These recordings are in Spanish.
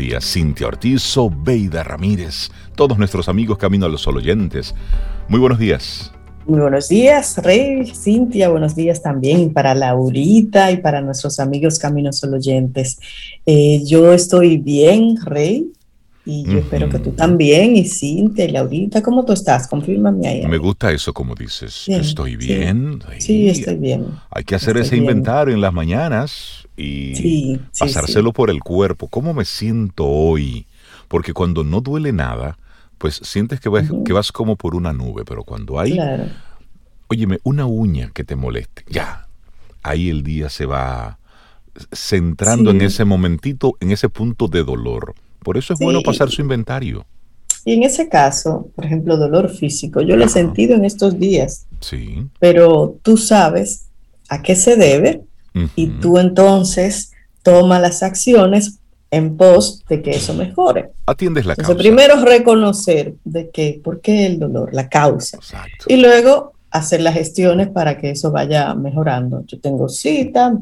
días. Cintia Ortiz, Beida Ramírez, todos nuestros amigos Camino a los Sol oyentes. Muy buenos días. Muy buenos días, Rey, Cintia, buenos días también para Laurita y para nuestros amigos Caminos Sol oyentes. Eh, yo estoy bien, Rey, y yo espero que tú también, y Cintia y Laurita, ¿cómo tú estás? Confírmame ahí. Me gusta eso como dices. estoy bien. Sí, estoy bien. Hay que hacer ese inventario en las mañanas y pasárselo por el cuerpo. ¿Cómo me siento hoy? Porque cuando no duele nada, pues sientes que vas, que vas como por una nube, pero cuando hay, claro. óyeme, una uña que te moleste, ya, ahí el día se va centrando en ese momentito, en ese punto de dolor. Por eso es bueno pasar su inventario. Y en ese caso, por ejemplo, dolor físico, yo lo he sentido en estos días. Sí. Pero tú sabes a qué se debe y tú entonces tomas las acciones en pos de que eso mejore. Atiendes la entonces, Primero reconocer de que, por qué el dolor, la causa. Exacto. Y luego hacer las gestiones para que eso vaya mejorando. Yo tengo cita,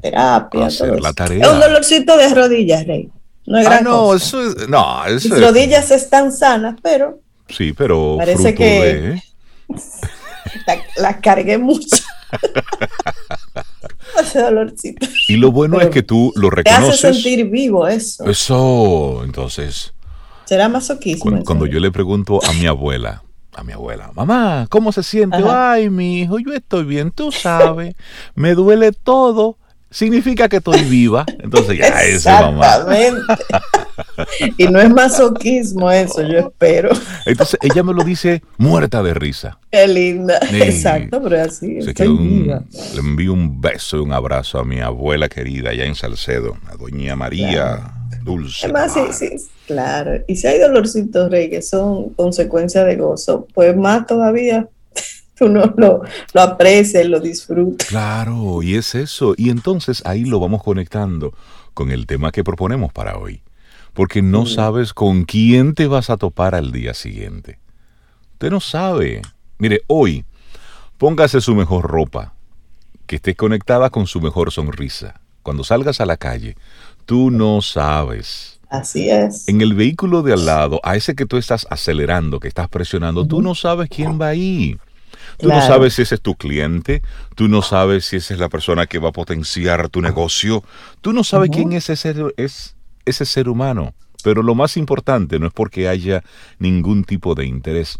terapia, hacer la tarea. Es un dolorcito de rodillas, Rey. No es ah, no, Eso es, no, eso Mis rodillas están sanas, pero. Sí, pero. Parece que. la, cargué mucho. Ese dolorcito. Y lo bueno es que tú lo reconoces. Te hace sentir vivo eso. Eso, entonces. Será masoquismo. Cuando, yo le pregunto a mi abuela, a mi abuela, mamá, ¿cómo se siente? Ay, mi hijo, yo estoy bien, tú sabes, me duele todo, significa que estoy viva. Entonces ya ese mamá. y no es masoquismo eso, yo espero. Entonces ella me lo dice muerta de risa. Qué linda. Exacto, pero así. Estoy viva. Le envío un beso y un abrazo a mi abuela querida allá en Salcedo, a doña María Dulce. Además, sí, sí, claro. Y si hay dolorcitos, Rey, que son consecuencia de gozo, pues más todavía uno lo, lo aprecia lo disfruta. Claro, y es eso. Y entonces ahí lo vamos conectando con el tema que proponemos para hoy. Porque no sabes con quién te vas a topar al día siguiente. Usted no sabe. Mire, hoy póngase su mejor ropa, que esté conectada con su mejor sonrisa. Cuando salgas a la calle, tú no sabes. Así es. En el vehículo de al lado, a ese que tú estás acelerando, que estás presionando, tú no sabes quién va ahí. Tú no sabes si ese es tu cliente, tú no sabes si esa es la persona que va a potenciar tu negocio, tú no sabes quién es ese, es ese ser humano. Pero lo más importante no es porque haya ningún tipo de interés.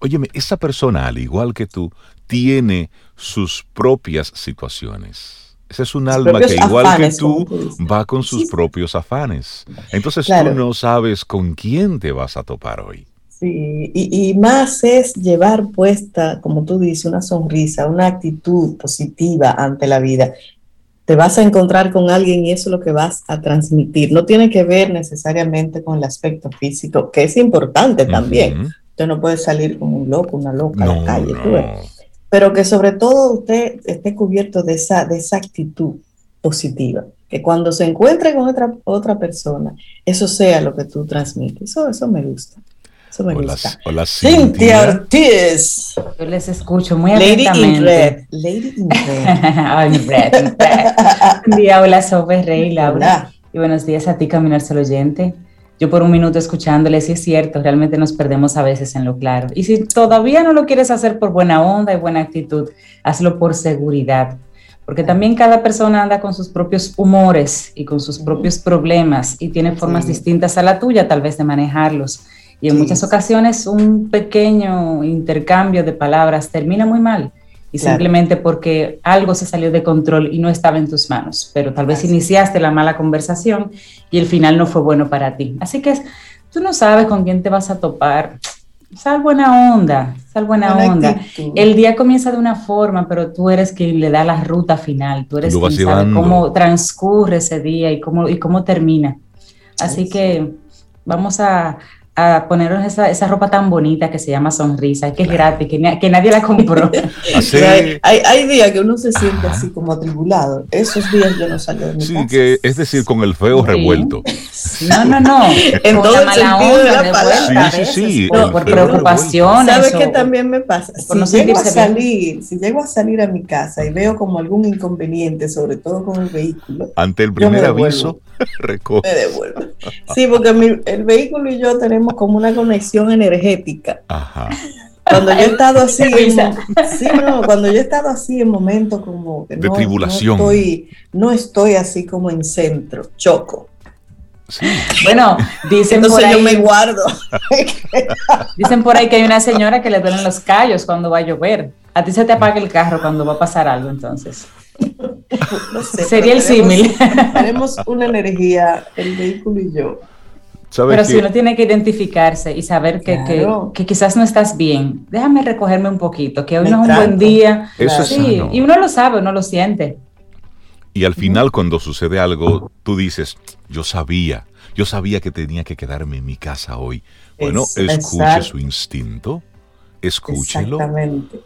Óyeme, esa persona, al igual que tú, tiene sus propias situaciones. Ese es un alma que, igual que tú, va con sus propios afanes. Entonces tú no sabes con quién te vas a topar hoy. Sí, y, más es llevar puesta, como tú dices, una sonrisa, una actitud positiva ante la vida. Te vas a encontrar con alguien y eso es lo que vas a transmitir. No tiene que ver necesariamente con el aspecto físico, que es importante también. Usted no puede salir como un loco, una loca a la calle. Pero que sobre todo usted esté cubierto de esa, de esa actitud positiva. Que cuando se encuentre con otra, otra persona, eso sea lo que tú transmites. Eso, eso me gusta. Eso me hola, gusta. Hola, Cintia Ortiz. Yo les escucho muy Lady In red. Lady in red. Ay, red, Buen día, hola, Sobe Rey, Laura. Y buenos días a ti, Caminar Solo Oyente. Yo por un minuto escuchándole, sí es cierto, realmente nos perdemos a veces en lo claro. Y si todavía no lo quieres hacer por buena onda y buena actitud, hazlo por seguridad. Porque también cada persona anda con sus propios humores y con sus propios problemas y tiene formas distintas a la tuya tal vez de manejarlos. Y en muchas ocasiones un pequeño intercambio de palabras termina muy mal. Y simplemente porque algo se salió de control y no estaba en tus manos. Pero tal vez iniciaste la mala conversación y el final no fue bueno para ti. Así que tú no sabes con quién te vas a topar. Sal buena onda, sal buena, onda. El día comienza de una forma, pero tú eres quien le da la ruta final. Tú eres quien sabe cómo transcurre ese día y cómo, y cómo termina. Así que vamos a, a ponernos esa, esa, ropa tan bonita que se llama sonrisa, que es gratis, que, que, nadie la compró. hay, hay, días que uno se siente así como atribulado. Esos días yo no salgo de mi Sí, que es decir, con el feo revuelto. No, no, no. en todo el sentido de la palabra. Sí, sí, sí. por preocupación. ¿Sabes qué también me pasa? Si llego a salir, si llego a salir a mi casa y veo como algún inconveniente, sobre todo con el vehículo. Ante el primer aviso, recoge. Me devuelvo. Sí, porque el vehículo y yo tenemos como una conexión energética. Ajá. Cuando yo he estado así, en, sí, no, cuando yo he estado así en momentos como de tribulación, no estoy, no estoy así como en centro, choco. Bueno, dicen por ahí, yo me guardo. dicen por ahí que hay una señora que le duelen los callos cuando va a llover. A ti se te apaga el carro cuando va a pasar algo, entonces. No sé, Sería el símil. Tenemos una energía, el vehículo y yo. Pero si uno tiene que identificarse y saber que, que, quizás no estás bien, déjame recogerme un poquito, que hoy no es un buen día. Eso sí, y uno lo sabe, uno lo siente. Y al final cuando sucede algo, tú dices, yo sabía, yo sabía que tenía que quedarme en mi casa hoy. Bueno, escuche su instinto, escúchelo. Exactamente.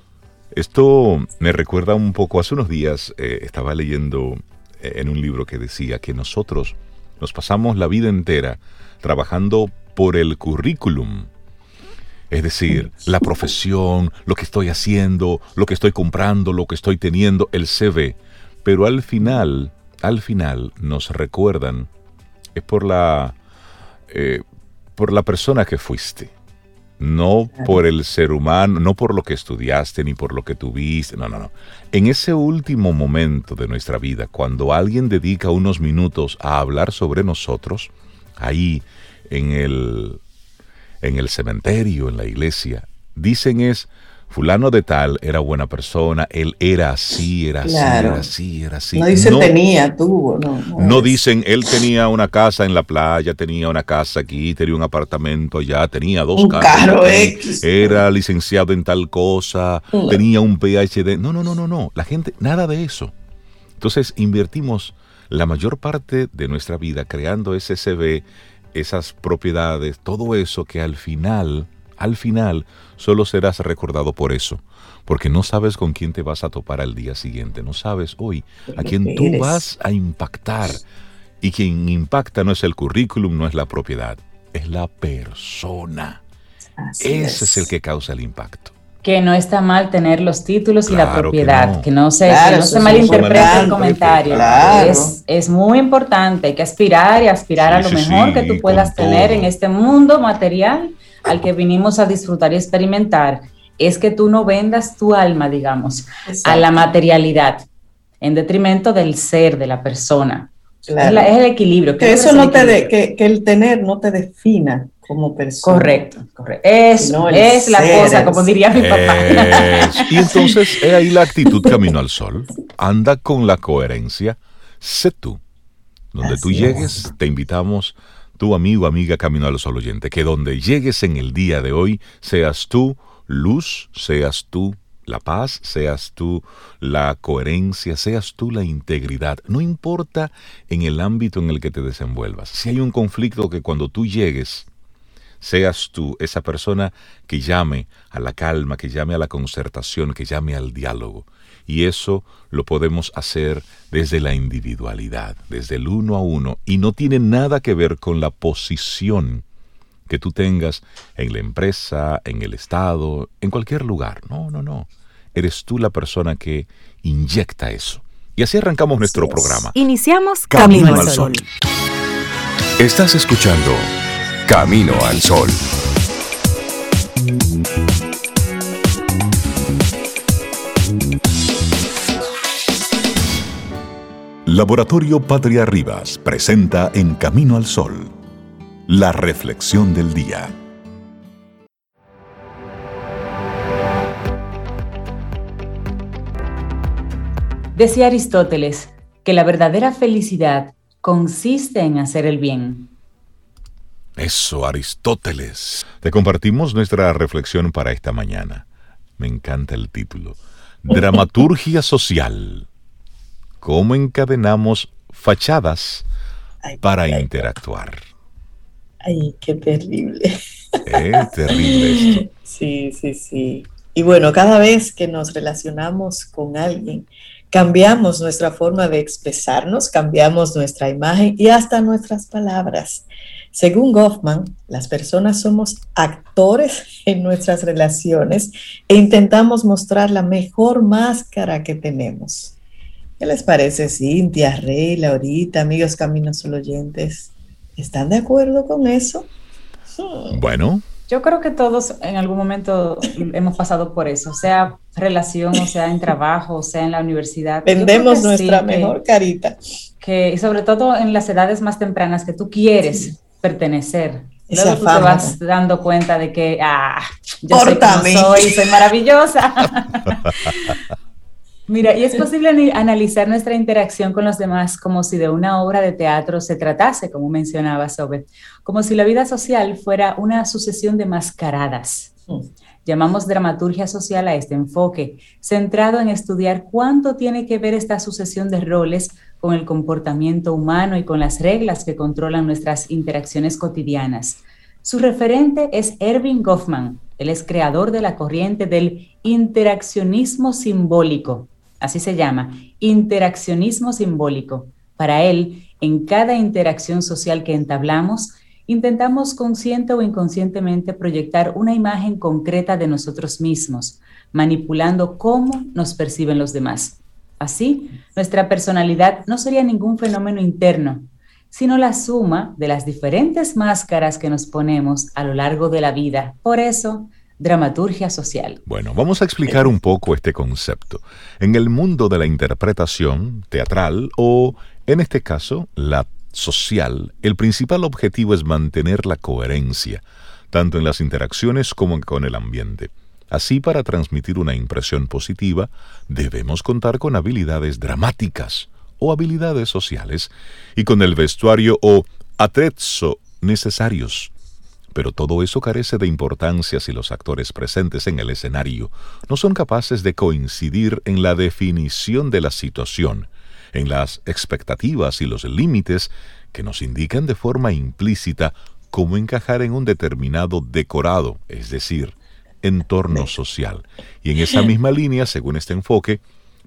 Esto me recuerda un poco, hace unos días eh, estaba leyendo eh, en un libro que decía que nosotros nos pasamos la vida entera trabajando por el currículum. Es decir, la profesión, lo que estoy haciendo, lo que estoy comprando, lo que estoy teniendo, el CV. Pero al final, al final nos recuerdan, es por la, eh, por la persona que fuiste. No por el ser humano, no por lo que estudiaste ni por lo que tuviste, no, no, no. En ese último momento de nuestra vida, cuando alguien dedica unos minutos a hablar sobre nosotros, ahí en el, en el cementerio, en la iglesia, dicen es, fulano de tal era buena persona, él era así, era así, era así, era así. No dicen tenía, tuvo, no. No, dicen, él tenía una casa en la playa, tenía una casa aquí, tenía un apartamento allá, tenía dos un casas. Era licenciado en tal cosa, tenía un PhD. No, no, no, no, no. La gente, nada de eso. Entonces invertimos la mayor parte de nuestra vida creando ese CV, esas propiedades, todo eso que al final, al final, solo serás recordado por eso. Porque no sabes con quién te vas a topar al día siguiente, no sabes hoy a quién tú vas a impactar. Y quien impacta no es el currículum, no es la propiedad, es la persona. Ese es el que causa el impacto que no está mal tener los títulos y la propiedad, que no, se, no se malinterprete el comentario. Es, muy importante, hay que aspirar y aspirar a lo mejor que tú puedas tener en este mundo material al que vinimos a disfrutar y experimentar. Es que tú no vendas tu alma, digamos, a la materialidad, en detrimento del ser, de la persona. Es, el equilibrio. Que, eso no te que, que el tener no te defina como persona. Correcto, correcto. Es, es la cosa, como diría mi papá. y entonces, es ahí la actitud camino al sol. Anda con la coherencia. Sé tú. Donde tú llegues, te invitamos, tu amigo, amiga Camino al Sol oyente, que donde llegues en el día de hoy, seas tú luz, seas tú la paz, seas tú la coherencia, seas tú la integridad. No importa en el ámbito en el que te desenvuelvas. Si hay un conflicto que cuando tú llegues, seas tú esa persona que llame a la calma, que llame a la concertación, que llame al diálogo. Y eso lo podemos hacer desde la individualidad, desde el uno a uno, y no tiene nada que ver con la posición que tú tengas en la empresa, en el Estado, en cualquier lugar. No, no, no. Eres tú la persona que inyecta eso. Y así arrancamos nuestro programa. Iniciamos Camino, al Sol. Estás escuchando Camino al Sol. Laboratorio Patria Rivas presenta En Camino al Sol, la reflexión del día. Decía Aristóteles que la verdadera felicidad consiste en hacer el bien. Eso, Aristóteles. Te compartimos nuestra reflexión para esta mañana. Me encanta el título. Dramaturgia social. ¿Cómo encadenamos fachadas para interactuar? Ay, qué terrible. Eh, terrible esto. Sí, sí, sí. Y bueno, cada vez que nos relacionamos con alguien, Cambiamos nuestra forma de expresarnos, cambiamos nuestra imagen y hasta nuestras palabras. Según Goffman, las personas somos actores en nuestras relaciones e intentamos mostrar la mejor máscara que tenemos. ¿Qué les parece, Cintia, Rey, Laurita, amigos Caminos Solo Oyentes? ¿Están de acuerdo con eso? Bueno, yo creo que todos en algún momento hemos pasado por eso, sea relación, o sea en trabajo, o sea en la universidad. Vendemos nuestra mejor carita. Que, y sobre todo en las edades más tempranas que tú quieres pertenecer. Luego tú te vas dando cuenta de que, ah, yo soy como soy, soy maravillosa. Mira, y es posible analizar nuestra interacción con los demás como si de una obra de teatro se tratase, como mencionaba Sobe, como si la vida social fuera una sucesión de mascaradas. Llamamos dramaturgia social a este enfoque, centrado en estudiar cuánto tiene que ver esta sucesión de roles con el comportamiento humano y con las reglas que controlan nuestras interacciones cotidianas. Su referente es Erving Goffman, él es creador de la corriente del interaccionismo simbólico, así se llama, interaccionismo simbólico. Para él, en cada interacción social que entablamos, intentamos consciente o inconscientemente proyectar una imagen concreta de nosotros mismos, manipulando cómo nos perciben los demás. Así, nuestra personalidad no sería ningún fenómeno interno, sino la suma de las diferentes máscaras que nos ponemos a lo largo de la vida. Por eso, dramaturgia social. Bueno, vamos a explicar un poco este concepto. En el mundo de la interpretación teatral o, en este caso, la social, el principal objetivo es mantener la coherencia, tanto en las interacciones como con el ambiente. Así, para transmitir una impresión positiva, debemos contar con habilidades dramáticas o habilidades sociales y con el vestuario o atrezzo necesarios pero todo eso carece de importancia si los actores presentes en el escenario no son capaces de coincidir en la definición de la situación, en las expectativas y los límites que nos indican de forma implícita cómo encajar en un determinado decorado, es decir, entorno social. Y en esa misma línea, según este enfoque,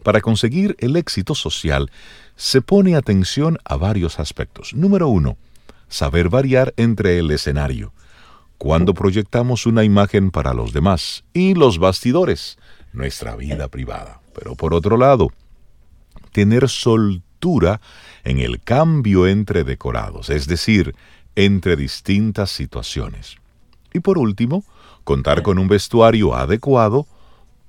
para conseguir el éxito social, se pone atención a varios aspectos. Número uno, saber variar entre el escenario cuando proyectamos una imagen para los demás y los bastidores, nuestra vida privada. Pero por otro lado, tener soltura en el cambio entre decorados, es decir, entre distintas situaciones. Y por último, contar con un vestuario adecuado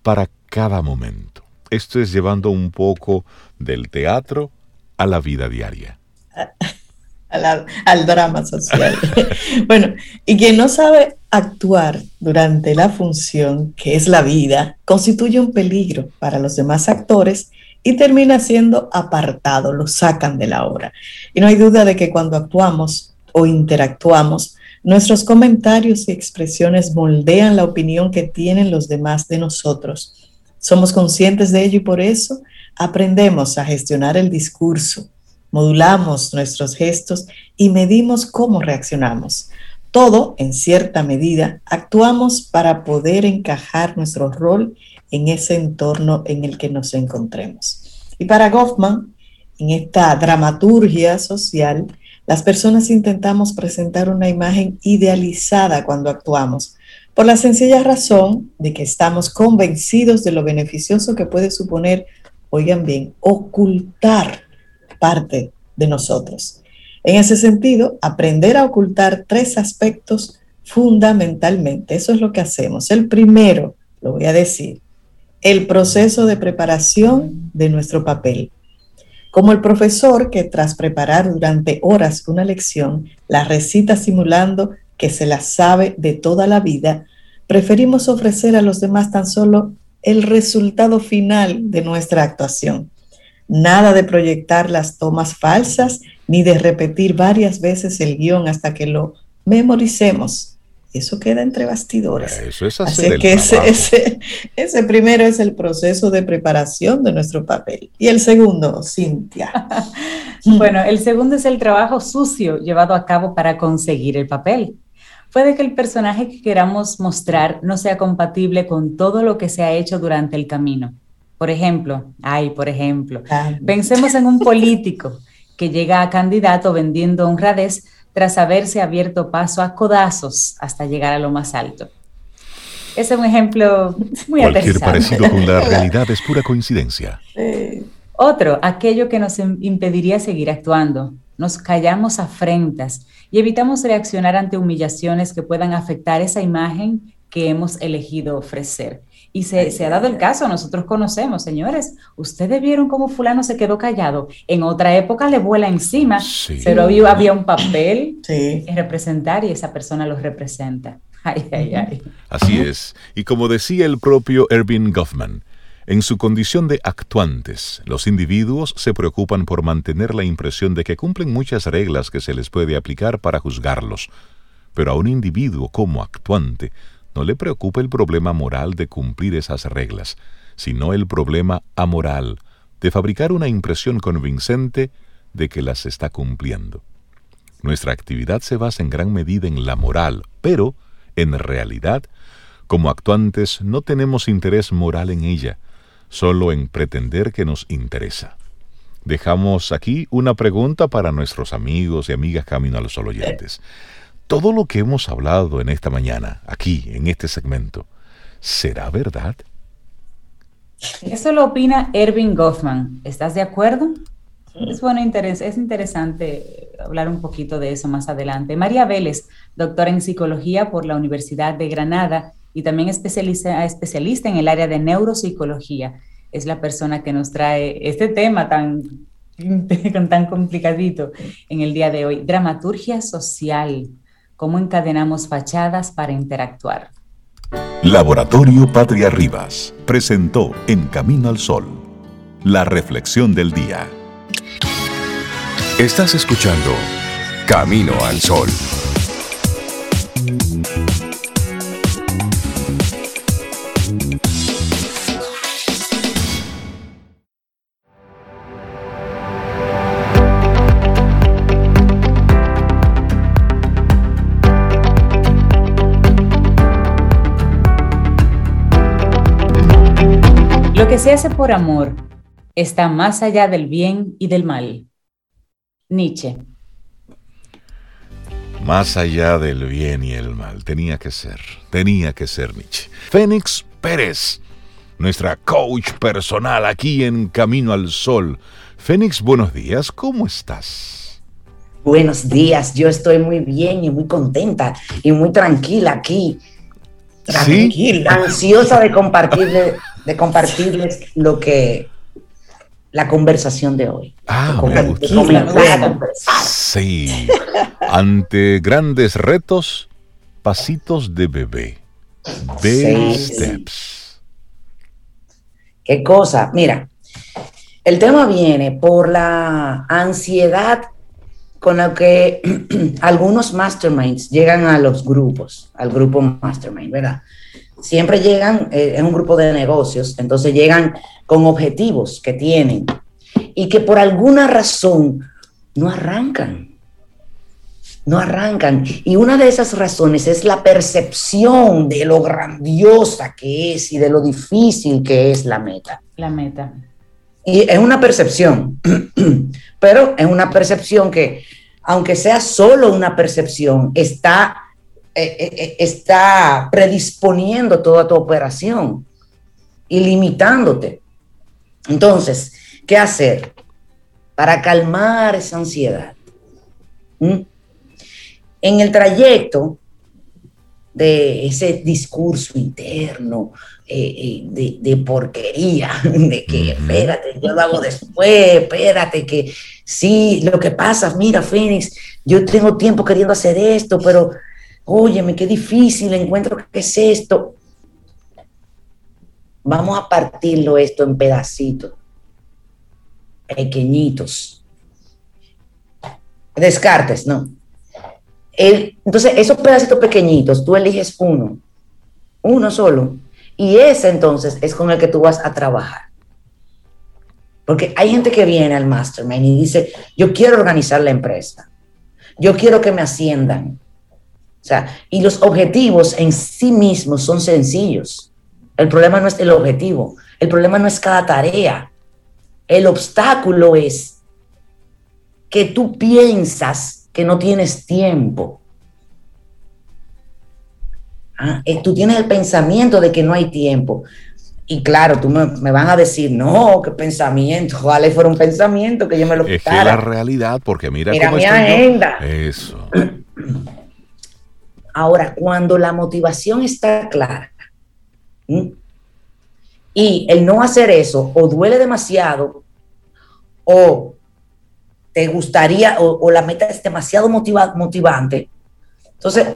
para cada momento. Esto es llevando un poco del teatro a la vida diaria. al, drama social. bueno, y quien no sabe actuar durante la función, que es la vida, constituye un peligro para los demás actores y termina siendo apartado, lo sacan de la obra. Y no hay duda de que cuando actuamos o interactuamos, nuestros comentarios y expresiones moldean la opinión que tienen los demás de nosotros. Somos conscientes de ello y por eso aprendemos a gestionar el discurso, modulamos nuestros gestos y medimos cómo reaccionamos. Todo, en cierta medida, actuamos para poder encajar nuestro rol en ese entorno en el que nos encontremos. Y para Goffman, en esta dramaturgia social, las personas intentamos presentar una imagen idealizada cuando actuamos, por la sencilla razón de que estamos convencidos de lo beneficioso que puede suponer, oigan bien, ocultar parte de nosotros. En ese sentido, aprender a ocultar tres aspectos fundamentalmente. Eso es lo que hacemos. El primero, lo voy a decir, el proceso de preparación de nuestro papel. Como el profesor que tras preparar durante horas una lección, la recita simulando que se la sabe de toda la vida, preferimos ofrecer a los demás tan solo el resultado final de nuestra actuación. Nada de proyectar las tomas falsas ni de repetir varias veces el guion hasta que lo memoricemos. Eso queda entre bastidores. Eso es así que ese, ese, primero es el proceso de preparación de nuestro papel. Y el segundo, Cintia. bueno, el segundo es el trabajo sucio llevado a cabo para conseguir el papel. Puede que el personaje que queramos mostrar no sea compatible con todo lo que se ha hecho durante el camino Por ejemplo, ay, por ejemplo, pensemos en un político que llega a candidato vendiendo honradez tras haberse abierto paso a codazos hasta llegar a lo más alto. Ese es un ejemplo muy Cualquier parecido con la realidad es pura coincidencia. Otro, aquello que nos impediría seguir actuando. Nos callamos afrentas y evitamos reaccionar ante humillaciones que puedan afectar esa imagen que hemos elegido ofrecer. Y se, ha dado el caso, nosotros conocemos, señores, ustedes vieron cómo fulano se quedó callado. En otra época le vuela encima, pero había, había un papel que representar y esa persona lo representa. Así es. Y como decía el propio Erving Goffman, en su condición de actuantes, los individuos se preocupan por mantener la impresión de que cumplen muchas reglas que se les puede aplicar para juzgarlos. Pero a un individuo como actuante no le preocupa el problema moral de cumplir esas reglas, sino el problema amoral de fabricar una impresión convincente de que las está cumpliendo. Nuestra actividad se basa en gran medida en la moral, pero, en realidad, como actuantes no tenemos interés moral en ella, solo en pretender que nos interesa. Dejamos aquí una pregunta para nuestros amigos y amigas Camino a los Sol oyentes todo lo que hemos hablado en esta mañana, aquí, en este segmento, ¿será verdad? Eso lo opina Erving Goffman. ¿Estás de acuerdo? Es bueno, es interesante hablar un poquito de eso más adelante. María Vélez, doctora en psicología por la Universidad de Granada y también especialista, especialista en el área de neuropsicología, es la persona que nos trae este tema tan, tan complicadito en el día de hoy. Dramaturgia social cómo encadenamos fachadas para interactuar. Laboratorio Patria Rivas presentó En Camino al Sol, la reflexión del día. Estás escuchando Camino al Sol. Se hace por amor está más allá del bien y del mal. Nietzsche. Más allá del bien y el mal. Tenía que ser, tenía que ser Nietzsche. Fénix Pérez, nuestra coach personal aquí en Camino al Sol. Fénix, buenos días, ¿cómo estás? Buenos días, yo estoy muy bien y muy contenta y muy tranquila aquí. Tranquila, ansiosa de compartirle de compartirles lo que la conversación de hoy. Ah, Sí. Ante grandes retos, pasitos de bebé. Baby steps. Qué cosa. Mira, el tema viene por la ansiedad con la que algunos masterminds llegan a los grupos, al grupo mastermind, ¿verdad? Siempre llegan, eh, es un grupo de negocios, entonces llegan con objetivos que tienen y que por alguna razón no arrancan. No arrancan. Y una de esas razones es la percepción de lo grandiosa que es y de lo difícil que es la meta. La meta. Y es una percepción, pero es una percepción que, aunque sea solo una percepción, está eh, eh, eh, está predisponiendo toda tu operación y limitándote. Entonces, ¿qué hacer para calmar esa ansiedad? ¿Mm? En el trayecto de ese discurso interno de, de, porquería, de que espérate, yo lo hago después, espérate, que sí, lo que pasa, mira, Fénix, yo tengo tiempo queriendo hacer esto, pero óyeme, qué difícil, encuentro qué es esto. Vamos a partirlo esto en pedacitos, pequeñitos. Descartes, ¿no? entonces, esos pedacitos pequeñitos, tú eliges uno, uno solo, y ese entonces es con el que tú vas a trabajar. Porque hay gente que viene al mastermind y dice, yo quiero organizar la empresa, yo quiero que me asciendan, y los objetivos en sí mismos son sencillos. El problema no es el objetivo, El problema no es cada tarea. El obstáculo es que tú piensas que no tienes tiempo. Ah, eh, tú tienes el pensamiento de que no hay tiempo. Y claro, tú me, van a decir, no, qué pensamiento, ojalá fuera un pensamiento que yo me lo Es que la realidad, porque mira, mira mi agenda. Eso. Ahora, cuando la motivación está clara y el no hacer eso o duele demasiado o te gustaría o, la meta es demasiado motivante, entonces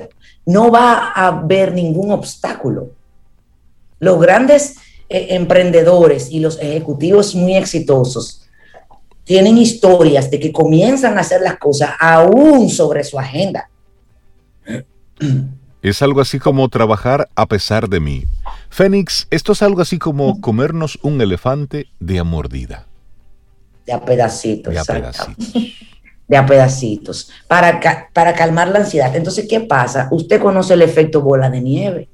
no va a haber ningún obstáculo. Los grandes eh, emprendedores y los ejecutivos muy exitosos tienen historias de que comienzan a hacer las cosas aún sobre su agenda. Es algo así como trabajar a pesar de mí. Fénix, esto es algo así como comernos un elefante de a mordida. De a pedacitos. De a pedacitos. De a pedacitos. Para, para calmar la ansiedad. Entonces, ¿qué pasa? Usted conoce el efecto bola de nieve.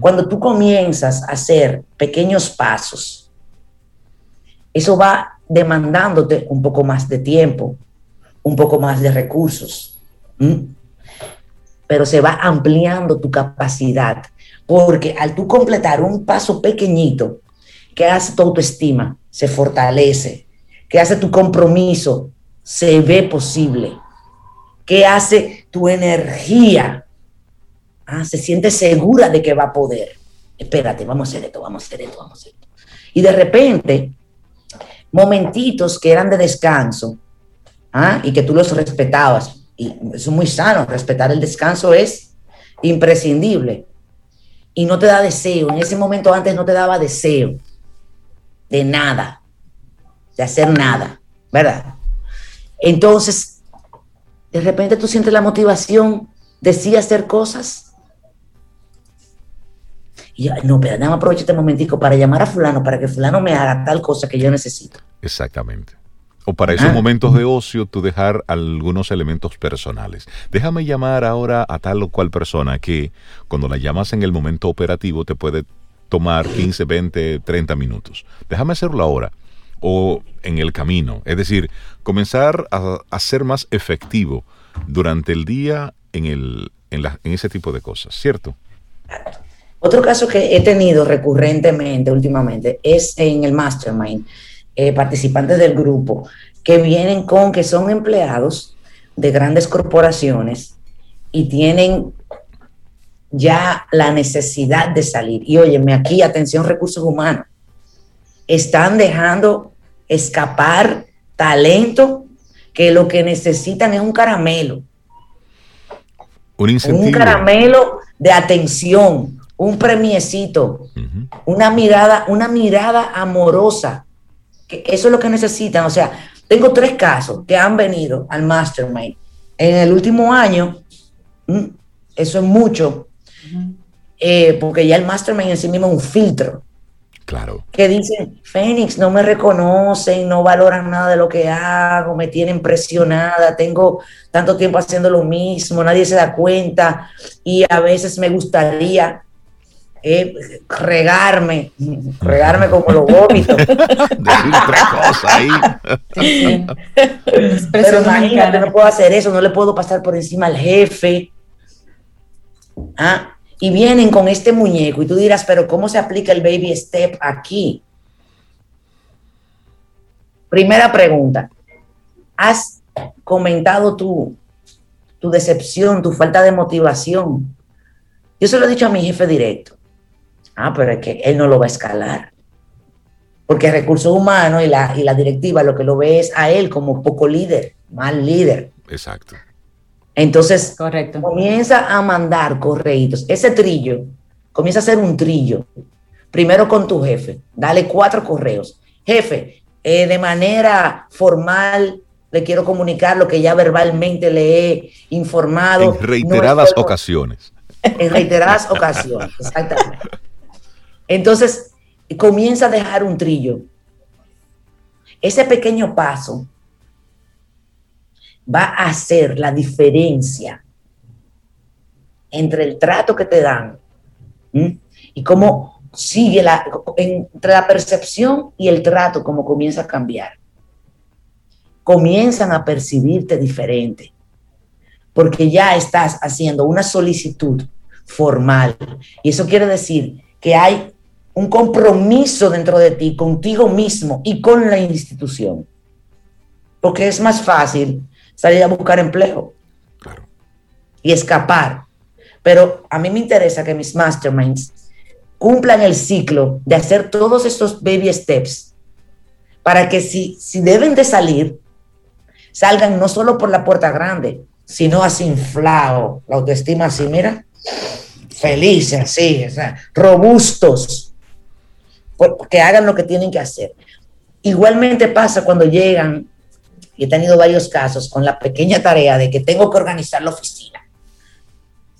Cuando tú comienzas a hacer pequeños pasos, eso va demandándote un poco más de tiempo, un poco más de recursos pero se va ampliando tu capacidad, porque al tú completar un paso pequeñito, que hace tu autoestima? Se fortalece, que hace tu compromiso? Se ve posible, que hace tu energía? Ah, se siente segura de que va a poder. Espérate, vamos a hacer esto, vamos a hacer esto, vamos a hacer esto. Y de repente, momentitos que eran de descanso, ¿ah? y que tú los respetabas, y es muy sano, respetar el descanso es imprescindible. Y no te da deseo, en ese momento antes no te daba deseo de nada, de hacer nada, ¿verdad? Entonces, de repente tú sientes la motivación de sí hacer cosas. Y no, pero nada más aprovecho este momentico para llamar a fulano, para que fulano me haga tal cosa que yo necesito. Exactamente o para esos ah. momentos de ocio tú dejar algunos elementos personales. Déjame llamar ahora a tal o cual persona que cuando la llamas en el momento operativo te puede tomar 15, 20, 30 minutos. Déjame hacerlo ahora o en el camino. Es decir, comenzar a, ser más efectivo durante el día en, el, en, en ese tipo de cosas, ¿cierto? Otro caso que he tenido recurrentemente últimamente es en el mastermind eh, participantes del grupo que vienen con que son empleados de grandes corporaciones y tienen ya la necesidad de salir. Y óyeme, aquí, atención, recursos humanos, están dejando escapar talento que lo que necesitan es un caramelo. Un incentivo. Un caramelo de atención, un premiecito, una mirada, una mirada amorosa eso es lo que necesitan. O sea, tengo tres casos que han venido al Mastermind. En el último año, mm, eso es mucho, eh, porque ya el Mastermind en sí mismo es un filtro. Claro. Que dicen, Fénix, no me reconocen, no valoran nada de lo que hago, me tienen presionada, tengo tanto tiempo haciendo lo mismo, nadie se da cuenta y a veces me gustaría eh, regarme, regarme como los vómitos. Decir tres cosas ahí. Pero imagínate, no puedo hacer eso, no le puedo pasar por encima al jefe. ¿Ah? Y vienen con este muñeco y tú dirás, pero ¿cómo se aplica el baby step aquí? Primera pregunta, ¿has comentado tu, tu decepción, tu falta de motivación? Yo se lo he dicho a mi jefe directo. Ah, pero es que él no lo va a escalar. Porque recursos humanos y la, y la directiva lo que lo ve es a él como poco líder, mal líder. Exacto. Entonces, Correcto. comienza a mandar correitos. Ese trillo, comienza a hacer un trillo. Primero con tu jefe. Dale cuatro correos. Jefe, eh, de manera formal le quiero comunicar lo que ya verbalmente le he informado. En reiteradas ocasiones. En reiteradas ocasiones, exactamente. Entonces, comienza a dejar un trillo. Ese pequeño paso va a hacer la diferencia entre el trato que te dan y cómo sigue la, entre la percepción y el trato, como comienza a cambiar. Comienzan a percibirte diferente, porque ya estás haciendo una solicitud formal. Y eso quiere decir que hay un compromiso dentro de ti, contigo mismo y con la institución. Porque es más fácil salir a buscar empleo y escapar. Pero a mí me interesa que mis masterminds cumplan el ciclo de hacer todos estos baby steps para que si, si deben de salir, salgan no solo por la puerta grande, sino así inflado, la autoestima así, mira, felices, así, robustos, que hagan lo que tienen que hacer. Igualmente pasa cuando llegan, y he tenido varios casos con la pequeña tarea de que tengo que organizar la oficina,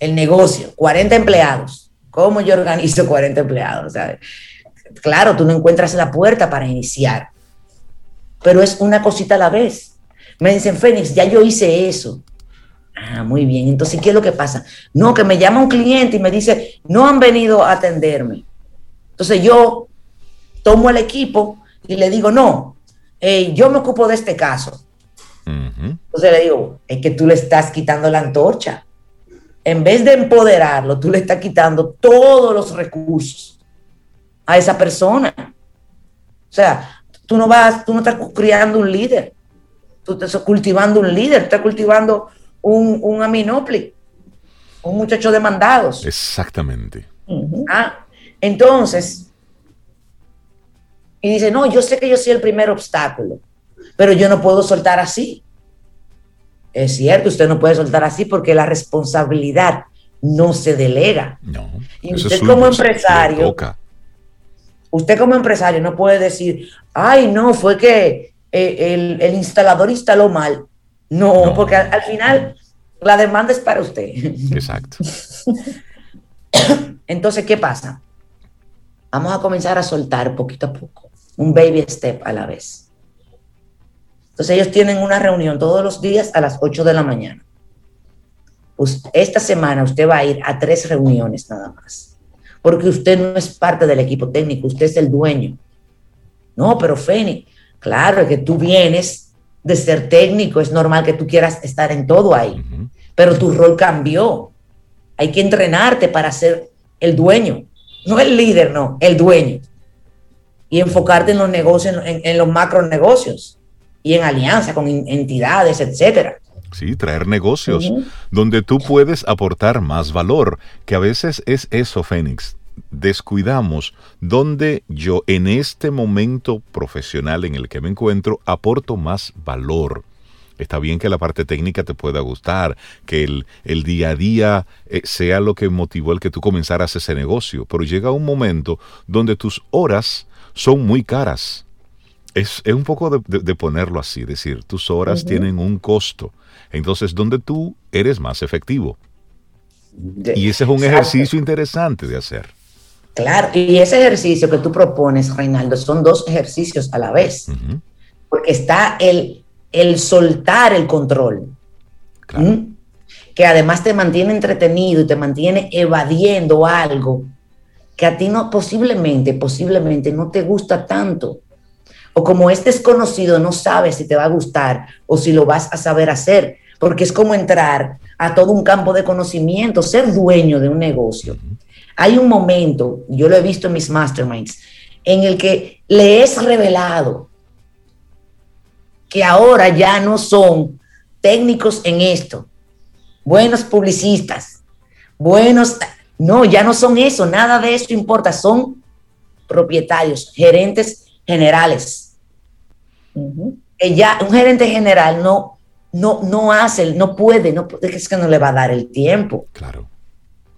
el negocio, 40 empleados. ¿Cómo yo organizo 40 empleados? claro, tú no encuentras la puerta para iniciar, pero es una cosita a la vez. Me dicen, Fénix, ya yo hice eso. Ah, muy bien. Entonces, ¿qué es lo que pasa? No, que me llama un cliente y me dice, no han venido a atenderme. Entonces yo tomo el equipo y le digo, no, yo me ocupo de este caso. Entonces le digo, es que tú le estás quitando la antorcha. En vez de empoderarlo, tú le estás quitando todos los recursos a esa persona. O sea, tú no vas, tú no estás criando un líder, tú estás cultivando un líder, estás cultivando un, un aminopli, un muchacho de mandados. Exactamente. Ah, entonces, y dice, no, yo sé que yo soy el primer obstáculo, pero yo no puedo soltar así. Es cierto, usted no puede soltar así porque la responsabilidad no se delega. No. Y usted como empresario, usted como empresario no puede decir, ay, no, fue que eh, el, el, instalador instaló mal. No, porque al, final la demanda es para usted. Exacto. Entonces, ¿qué pasa? Vamos a comenzar a soltar poquito a poco, un baby step a la vez. Entonces ellos tienen una reunión todos los días a las 8 de la mañana. Pues esta semana usted va a ir a tres reuniones nada más, porque usted no es parte del equipo técnico, usted es el dueño. No, pero Feni, claro que tú vienes de ser técnico, es normal que tú quieras estar en todo ahí, pero tu rol cambió. Hay que entrenarte para ser el dueño, no el líder, no, el dueño. Y enfocarte en los negocios, en, los macro negocios y en alianza con entidades, etcétera. Sí, traer negocios donde tú puedes aportar más valor, que a veces es eso, Fénix, descuidamos donde yo en este momento profesional en el que me encuentro aporto más valor. Está bien que la parte técnica te pueda gustar, que el, el día a día eh, sea lo que motivó el que tú comenzaras ese negocio, pero llega un momento donde tus horas son muy caras. Es, un poco de, ponerlo así, decir, tus horas tienen un costo. Entonces, donde tú eres más efectivo. y ese es un ejercicio interesante de hacer. Claro, y ese ejercicio que tú propones, Reinaldo, son dos ejercicios a la vez, porque está el, el soltar el control, que además te mantiene entretenido y te mantiene evadiendo algo que a ti no, posiblemente, posiblemente no te gusta tanto. O como es desconocido, no sabes si te va a gustar o si lo vas a saber hacer, porque es como entrar a todo un campo de conocimiento, ser dueño de un negocio hay un momento, yo lo he visto en mis masterminds, en el que le es revelado que ahora ya no son técnicos en esto, buenos publicistas, buenos, no, ya no son eso, nada de eso importa, son propietarios, gerentes generales. ya un gerente general no, no, no hace, no puede, no, es que no le va a dar el tiempo. Claro.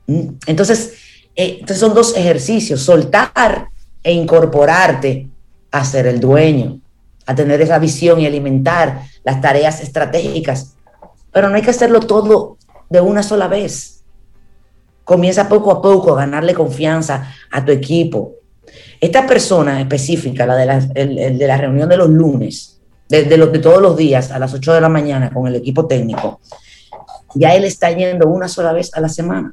¿Mm? Entonces, eh, entonces son dos ejercicios, soltar e incorporarte a ser el dueño, a tener esa visión y alimentar las tareas estratégicas. Pero no hay que hacerlo todo de una sola vez. Comienza poco a poco a ganarle confianza a tu equipo. Esta persona específica, la de la, de la reunión de los lunes, de, de, de todos los días a las 8 de la mañana con el equipo técnico, ya él está yendo una sola vez a la semana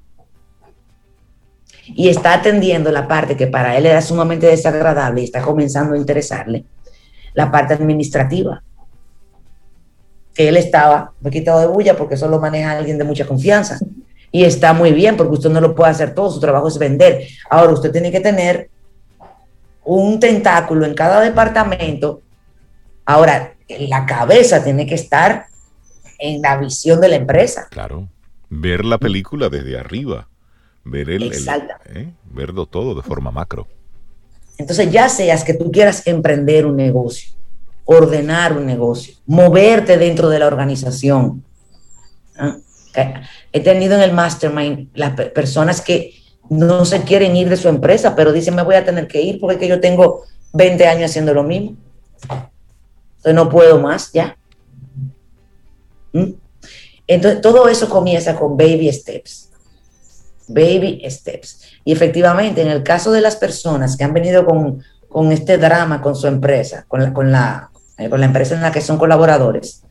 y está atendiendo la parte que para él era sumamente desagradable y está comenzando a interesarle, la parte administrativa. Que él estaba, me he quitado de bulla porque eso lo maneja alguien de mucha confianza. Y está muy bien porque usted no lo puede hacer todo, su trabajo es vender. Ahora usted tiene que tener un tentáculo en cada departamento. Ahora, la cabeza tiene que estar en la visión de la empresa. Claro. Ver la película desde arriba. Ver el, ¿eh? verlo todo de forma macro. Entonces, ya seas que tú quieras emprender un negocio, ordenar un negocio, moverte dentro de la organización. He tenido en el mastermind las personas que no se quieren ir de su empresa, pero dicen, me voy a tener que ir porque yo tengo 20 años haciendo lo mismo. Entonces no puedo más ya. ¿Mm? Entonces todo eso comienza con baby steps. Baby steps. Y efectivamente, en el caso de las personas que han venido con, este drama con su empresa, con la, con, la, eh, con la empresa en la que son colaboradores,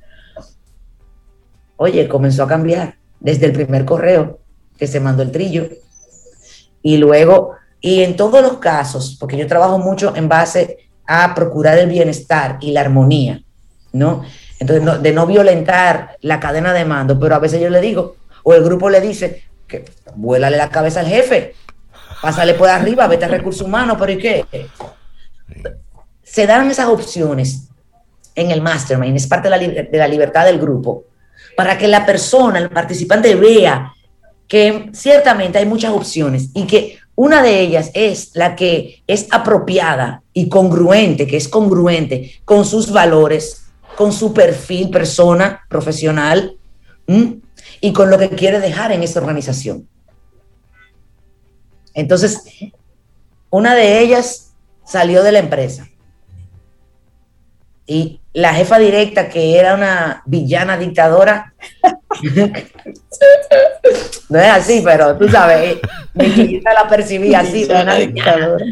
oye, comenzó a cambiar desde el primer correo que se mandó el trillo y luego, y en todos los casos, porque yo trabajo mucho en base a procurar el bienestar y la armonía, ¿no? Entonces, de no violentar la cadena de mando, pero a veces yo le digo, o el grupo le dice, que vuélale la cabeza al jefe, pásale por arriba, vete a recursos humanos, pero ¿y qué? Se dan esas opciones en el mastermind, es parte de la, de la libertad del grupo, para que la persona, el participante vea que ciertamente hay muchas opciones y que una de ellas es la que es apropiada y congruente, que es congruente con sus valores, con su perfil persona profesional y con lo que quiere dejar en esta organización. Entonces, una de ellas salió de la empresa y la jefa directa, que era una villana dictadora, no es así, pero tú sabes, mi la percibí así, una dictadora.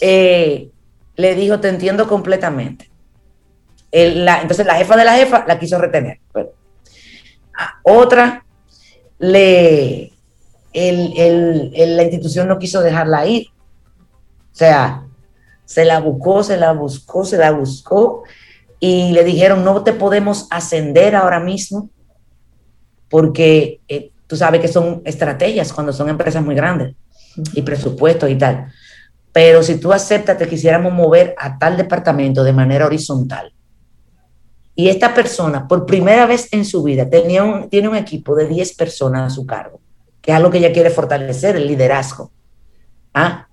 Eh, le dijo, te entiendo completamente. entonces la jefa de la jefa la quiso retener. otra, le, la institución no quiso dejarla ir. O sea, se la buscó, se la buscó, se la buscó y le dijeron, no te podemos ascender ahora mismo porque eh, tú sabes que son estrategias cuando son empresas muy grandes y presupuestos y tal. Pero si tú aceptas, te quisiéramos mover a tal departamento de manera horizontal. Y esta persona, por primera vez en su vida, tenía un, tiene un equipo de 10 personas a su cargo, que es algo que ella quiere fortalecer, el liderazgo. ¿Ah?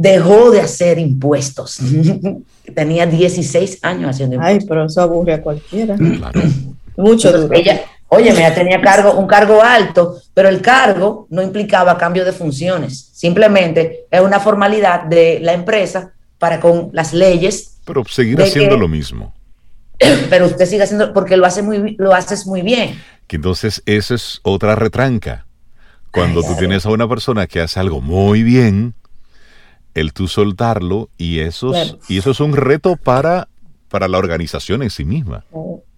Dejó de hacer impuestos. tenía 16 años haciendo impuestos. Ay, pero eso aburre a cualquiera. Mucho duro. Ella, Oye, ella tenía cargo, un cargo alto, pero el cargo no implicaba cambio de funciones. Simplemente es una formalidad de la empresa para con las leyes. Pero seguir haciendo lo mismo. Pero usted sigue haciendo, porque lo hace muy, lo haces muy bien. Que entonces esa es otra retranca. Cuando tú tienes a una persona que hace algo muy bien, el tú soltarlo y eso, y eso es un reto para, para la organización en sí misma.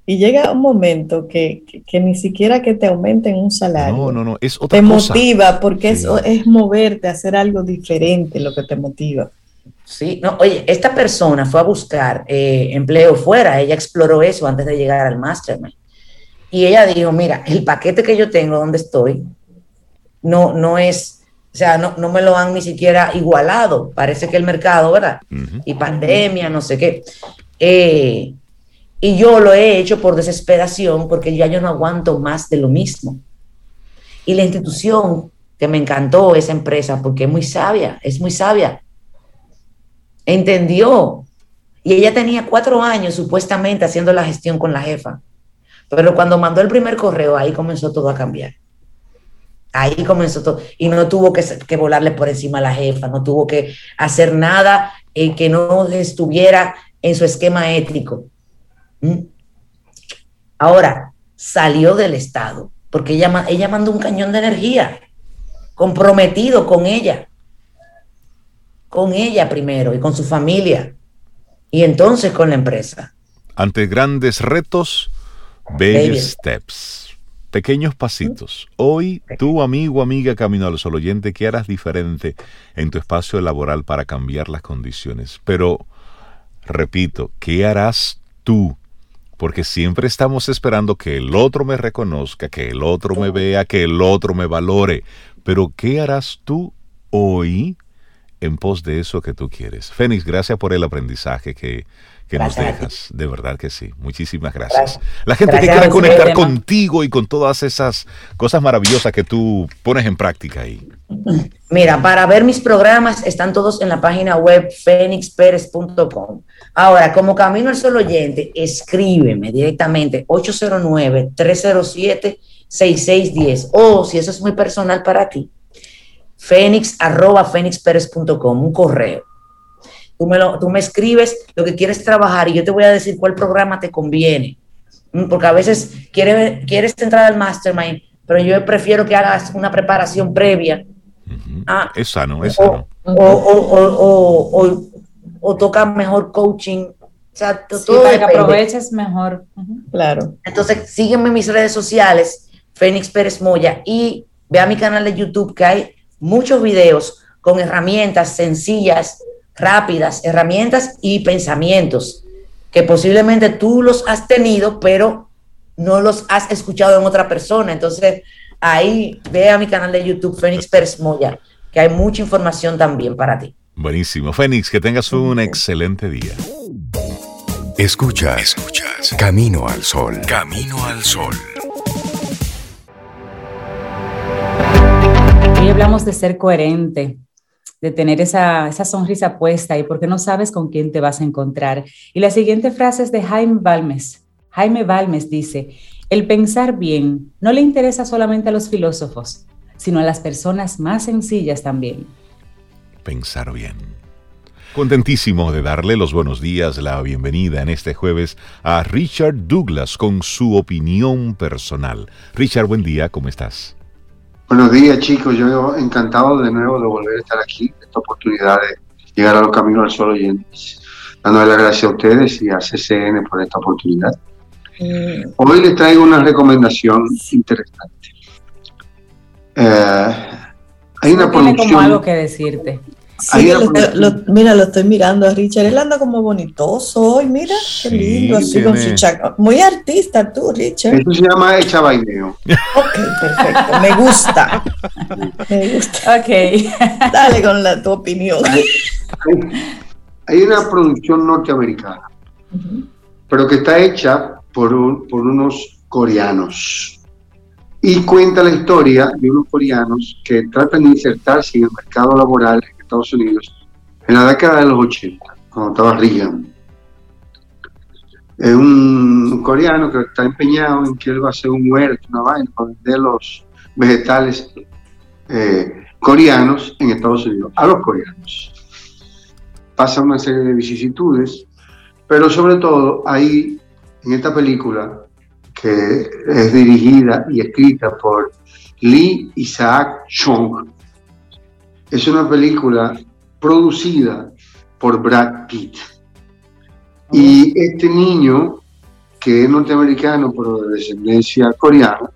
Y llega un momento que, ni siquiera que te aumenten un salario. No, no, no, es otra te motiva porque es, es moverte, hacer algo diferente lo que te motiva. Sí, no, oye, esta persona fue a buscar eh, empleo fuera, ella exploró eso antes de llegar al mastermind. Y ella dijo, mira, el paquete que yo tengo donde estoy no, no es, o sea, no, no me lo han ni siquiera igualado. Parece que el mercado, ¿verdad? Y pandemia, no sé qué. Eh, y yo lo he hecho por desesperación porque ya yo no aguanto más de lo mismo. Y la institución que me encantó esa empresa porque es muy sabia, es muy sabia. Entendió. Y ella tenía cuatro años supuestamente haciendo la gestión con la jefa. Pero cuando mandó el primer correo, ahí comenzó todo a cambiar. Ahí comenzó todo. Y no tuvo que, que volarle por encima a la jefa, no tuvo que hacer nada eh, que no estuviera en su esquema ético. ¿Mm? Ahora, salió del Estado, porque ella, ella mandó un cañón de energía, comprometido con ella, con ella primero y con su familia, y entonces con la empresa. Ante grandes retos, baby, steps. Pequeños pasitos. Hoy, tu amigo, amiga, camino al sol oyente, ¿qué harás diferente en tu espacio laboral para cambiar las condiciones? Pero, repito, ¿qué harás tú? Porque siempre estamos esperando que el otro me reconozca, que el otro me vea, que el otro me valore. Pero, ¿qué harás tú hoy en pos de eso que tú quieres? Fénix, gracias por el aprendizaje que que nos dejas. De verdad que sí. Muchísimas gracias. La gente que quiera conectar contigo y con todas esas cosas maravillosas que tú pones en práctica ahí. Mira, para ver mis programas están todos en la página web fenixperez.com. Ahora, como Camino al Sol Oyente, escríbeme directamente 809-307-6610 o si eso es muy personal para ti, fénix arroba un correo Tú me, tú me escribes lo que quieres trabajar y yo te voy a decir cuál programa te conviene. Mm, porque a veces quieres, quieres entrar al mastermind, pero yo prefiero que hagas una preparación previa. Ah, es sano, es sano. O, toca mejor coaching. O sea, todo para que aproveches mejor. Claro. Entonces, sígueme en mis redes sociales, Fénix Pérez Moya, y ve a mi canal de YouTube que hay muchos videos con herramientas sencillas rápidas, herramientas y pensamientos que posiblemente tú los has tenido, pero no los has escuchado en otra persona. Entonces, ahí ve a mi canal de YouTube, Fénix Pérez Moya, que hay mucha información también para ti. Buenísimo. Fénix, que tengas un excelente día. Escucha, escuchas. Camino al sol. Camino al sol. Hoy hablamos de ser coherente de tener esa, sonrisa puesta y porque no sabes con quién te vas a encontrar. Y la siguiente frase es de Jaime Balmes. Jaime Balmes dice, el pensar bien no le interesa solamente a los filósofos, sino a las personas más sencillas también. Pensar bien. Contentísimo de darle los buenos días, la bienvenida en este jueves a Richard Douglas con su opinión personal. Richard, buen día, ¿cómo estás? Buenos días, chicos. Yo encantado de nuevo de volver a estar aquí, esta oportunidad de llegar a los caminos del sol oyentes. Dándole las gracias a ustedes y a CCN por esta oportunidad. Mm. Hoy les traigo una recomendación interesante. Eh, hay una tiene como algo que decirte. Sí, mira, lo estoy mirando a Richard. Él anda como bonitoso hoy, mira, qué lindo, así con su chaco. Muy artista tú, Richard. Esto se llama Echa Baineo. Ok, perfecto. Me gusta. Me gusta. Ok. Dale con la, tu opinión. Hay, una producción norteamericana, pero que está hecha por, un, por unos coreanos. Y cuenta la historia de unos coreanos que tratan de insertarse en el mercado laboral Estados Unidos en la década de los 80, cuando estaba Reagan. Es un coreano que está empeñado en que él va a hacer un huerto, una vaina, para vender los vegetales eh, coreanos en Estados Unidos, a los coreanos. Pasa una serie de vicisitudes, pero sobre todo ahí, en esta película, que es dirigida y escrita por Lee Isaac Chung, es una película producida por Brad Pitt. Y este niño, que es norteamericano pero de descendencia coreana,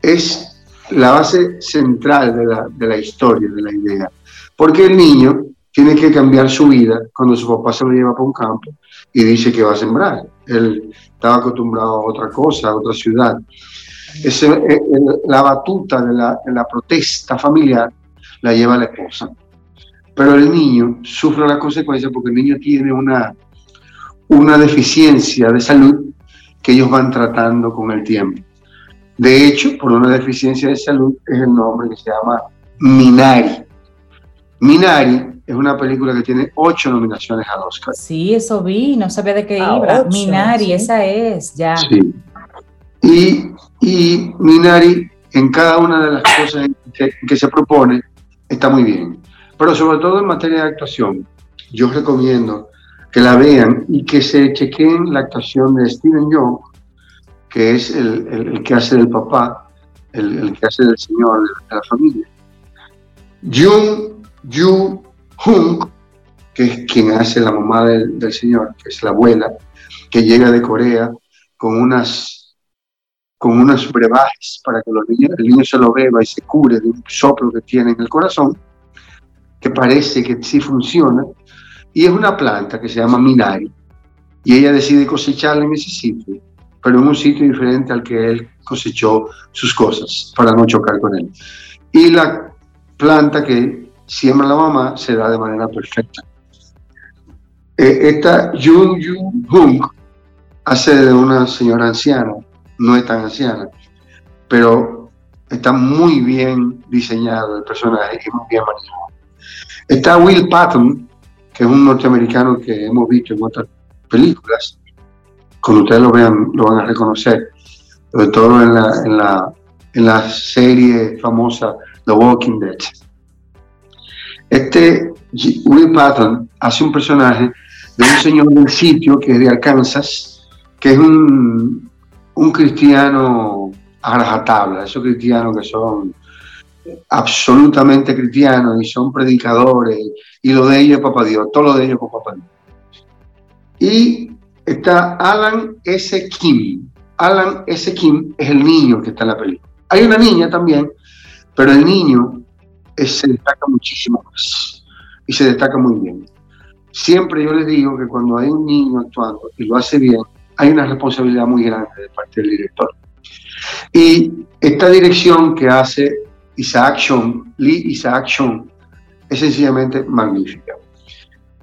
es la base central de la, de la historia, de la idea. Porque el niño tiene que cambiar su vida cuando su papá se lo lleva para un campo y dice que va a sembrar. Él estaba acostumbrado a otra cosa, a otra ciudad. Es la batuta de la, de la protesta familiar la lleva la esposa. Pero el niño sufre la consecuencia porque el niño tiene una, una deficiencia de salud que ellos van tratando con el tiempo. De hecho, por una deficiencia de salud es el nombre que se llama Minari. Minari es una película que tiene ocho nominaciones al Oscar. Sí, eso vi, no sabía de qué ah, iba. Minari, esa es, ya. Sí. Y, y, Minari, en cada una de las cosas que se propone, está muy bien. Pero sobre todo en materia de actuación, yo recomiendo que la vean y que se chequeen la actuación de Steven Young, que es el, que hace del papá, el, que hace del señor de, la familia. Jung Yu Hung, que es quien hace la mamá del, señor, que es la abuela, que llega de Corea con unas con unos brebajes para que los niños, el niño se lo beba y se cure de un soplo que tiene en el corazón, que parece que sí funciona, y es una planta que se llama Minari, y ella decide cosecharla en ese sitio, pero en un sitio diferente al que él cosechó sus cosas, para no chocar con él. Y la planta que siembra la mamá se da de manera perfecta. Eh, esta Jung Yu Hung hace de una señora anciana no es tan anciana, pero está muy bien diseñado el personaje y muy bien manejado. Está Will Patton, que es un norteamericano que hemos visto en otras películas. Cuando ustedes lo vean, lo van a reconocer, sobre todo en la, en la, en la serie famosa The Walking Dead. Este Will Patton hace un personaje de un señor del sitio que es de Arkansas, que es un, un cristiano a rajatabla, esos cristianos que son absolutamente cristianos y son predicadores, y lo de ellos es papá Dios, todo lo de ellos es papá Dios. Y está Alan S. Kim. Alan S. Kim es el niño que está en la película. Hay una niña también, pero el niño se destaca muchísimo más y se destaca muy bien. Siempre yo les digo que cuando hay un niño actuando y lo hace bien, hay una responsabilidad muy grande de parte del director. Y esta dirección que hace Isaac Sean, Lee Isaac Sean, es sencillamente magnífica.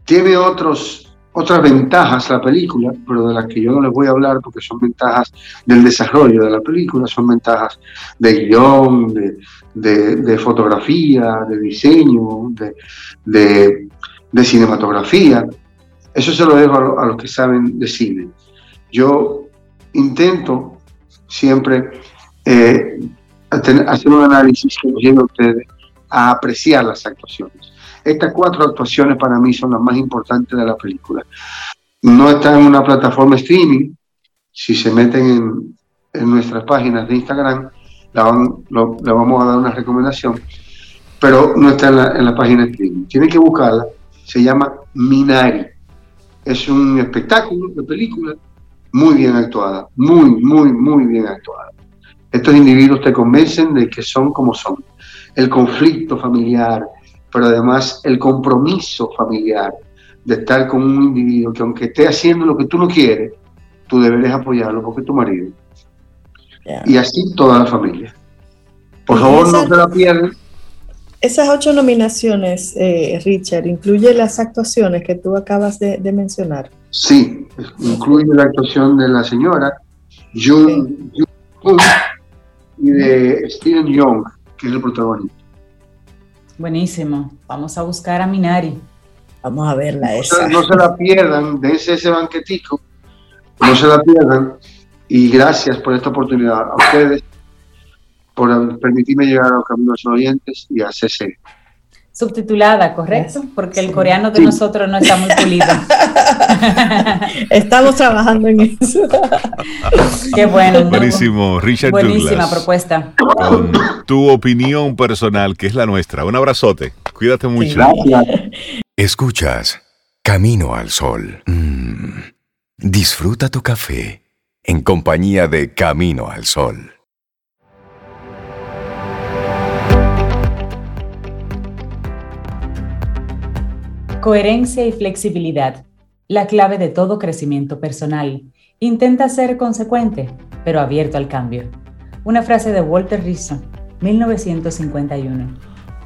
Tiene otros, otras ventajas la película, pero de las que yo no les voy a hablar porque son ventajas del desarrollo de la película, son ventajas de guion, de, fotografía, de diseño, de, cinematografía. Eso se lo dejo a los que saben de cine yo intento siempre eh, hacer un análisis que nos lleve a ustedes a apreciar las actuaciones. Estas cuatro actuaciones para mí son las más importantes de la película. No están en una plataforma streaming. Si se meten en, nuestras páginas de Instagram, le vamos a dar una recomendación, pero no está en la, en la página streaming. Tienen que buscarla. Se llama Minari. Es un espectáculo de película muy bien actuada, muy, muy, muy bien actuada. Estos individuos te convencen de que son como son. El conflicto familiar, pero además el compromiso familiar de estar con un individuo que aunque esté haciendo lo que tú no quieres, tú deberes apoyarlo porque es tu marido. Y así toda la familia. Por favor, no se la pierdan. Esas ocho nominaciones, eh, Richard, ¿incluye las actuaciones que tú acabas de mencionar? Sí, incluye la actuación de la señora Jung, y de Steven Young, que es el protagonista. Buenísimo. Vamos a buscar a Minari. Vamos a verla no esa. no se la pierdan, dense ese banquetico, no se la pierdan. Y gracias por esta oportunidad a ustedes, por permitirme llegar a los caminos oyentes y a CC subtitulada, ¿correcto? Porque el coreano de nosotros no está muy pulido. Estamos trabajando en eso. Qué bueno. Buenísimo, Richard Buenísima propuesta. Con tu opinión personal, que es la nuestra. Un abrazote. Cuídate mucho. Escuchas Camino al Sol. Mm. Disfruta tu café en compañía de Camino al Sol. Coherencia y flexibilidad, la clave de todo crecimiento personal. Intenta ser consecuente, pero abierto al cambio. Una frase de Walter Rizzo, 1951.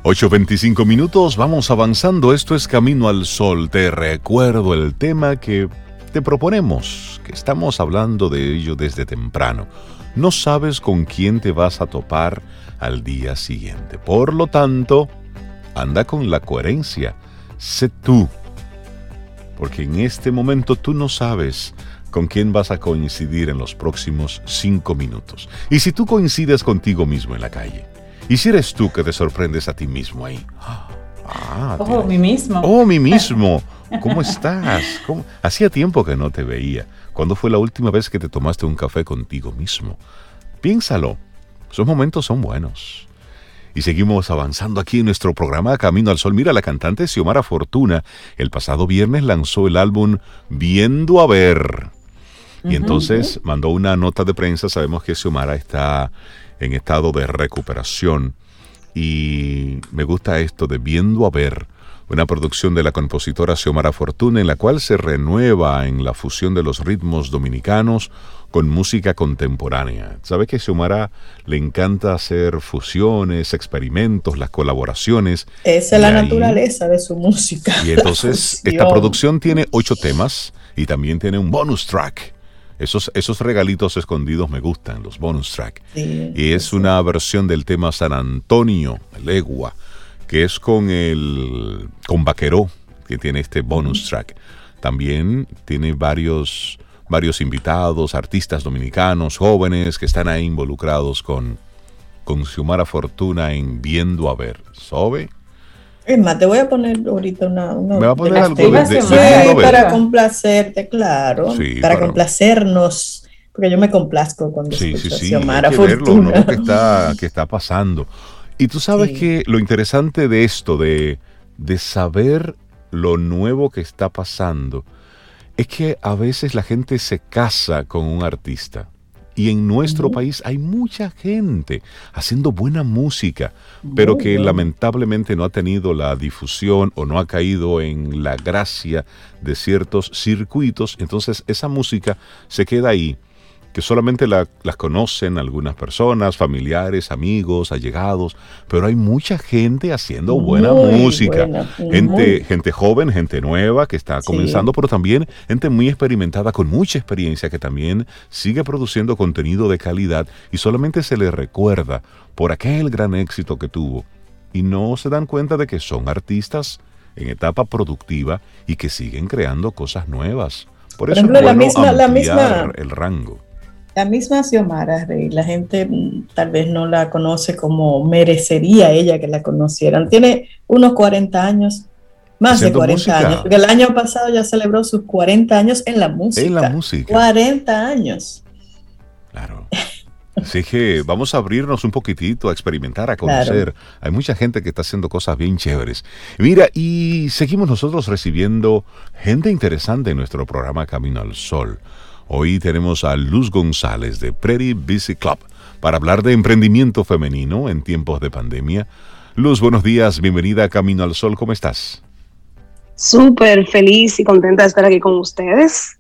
8.25 minutos, vamos avanzando. Esto es Camino al Sol. Te recuerdo el tema que te proponemos, que estamos hablando de ello desde temprano. No sabes con quién te vas a topar al día siguiente. Por lo tanto, anda con la coherencia sé tú, porque en este momento tú no sabes con quién vas a coincidir en los próximos cinco minutos. Y si tú coincides contigo mismo en la calle, y si eres tú que te sorprendes a ti mismo ahí. Ah, oh, mi mismo. Oh, mi mismo. ¿Cómo estás? Hacía tiempo que no te veía. ¿Cuándo fue la última vez que te tomaste un café contigo mismo? Piénsalo. Esos momentos son buenos. Y seguimos avanzando aquí en nuestro programa Camino al Sol. Mira, la cantante Xiomara Fortuna el pasado viernes lanzó el álbum Viendo a Ver. Y entonces mandó una nota de prensa. Sabemos que Xiomara está en estado de recuperación. Y me gusta esto de viendo a ver una producción de la compositora Xiomara Fortuna en la cual se renueva en la fusión de los ritmos dominicanos con música contemporánea. ¿Sabe que Xiomara le encanta hacer fusiones, experimentos, las colaboraciones? Esa es la naturaleza de su música. Y entonces esta producción tiene ocho temas y también tiene un bonus track. Esos, esos regalitos escondidos me gustan, los bonus track. y es una versión del tema San Antonio, Legua que es con el con Vaqueró, que tiene este bonus track. También tiene varios, varios invitados, artistas dominicanos, jóvenes que están ahí involucrados con, con Xiomara Fortuna en Viendo a Ver. ¿Sobe? Es más, te voy a poner ahorita una... Me va a poner algo de, sí, para complacerte, claro. para, complacernos porque yo me complazco cuando sí, escucho sí, sí, Xiomara Fortuna. Verlo, que, está, que está pasando. Y tú sabes que lo interesante de esto, de, de saber lo nuevo que está pasando, es que a veces la gente se casa con un artista. Y en nuestro país hay mucha gente haciendo buena música, pero que lamentablemente no ha tenido la difusión o no ha caído en la gracia de ciertos circuitos. Entonces esa música se queda ahí que solamente las conocen algunas personas, familiares, amigos, allegados, pero hay mucha gente haciendo buena música. gente, gente joven, gente nueva que está comenzando, pero también gente muy experimentada, con mucha experiencia, que también sigue produciendo contenido de calidad y solamente se le recuerda por aquel gran éxito que tuvo. Y no se dan cuenta de que son artistas en etapa productiva y que siguen creando cosas nuevas. Por, eso ejemplo, la misma, la misma, el rango. La misma Xiomara Rey, la gente mm, tal vez no la conoce como merecería ella que la conocieran. Tiene unos 40 años, más de 40 años, porque el año pasado ya celebró sus 40 años en la música. En la música. 40 años. Claro. Así que vamos a abrirnos un poquitito, a experimentar, a conocer. Hay mucha gente que está haciendo cosas bien chéveres. Mira, y seguimos nosotros recibiendo gente interesante en nuestro programa Camino al Sol. Hoy tenemos a Luz González de Pretty Busy Club para hablar de emprendimiento femenino en tiempos de pandemia. Luz, buenos días, bienvenida a Camino al Sol, ¿cómo estás? Súper feliz y contenta de estar aquí con ustedes.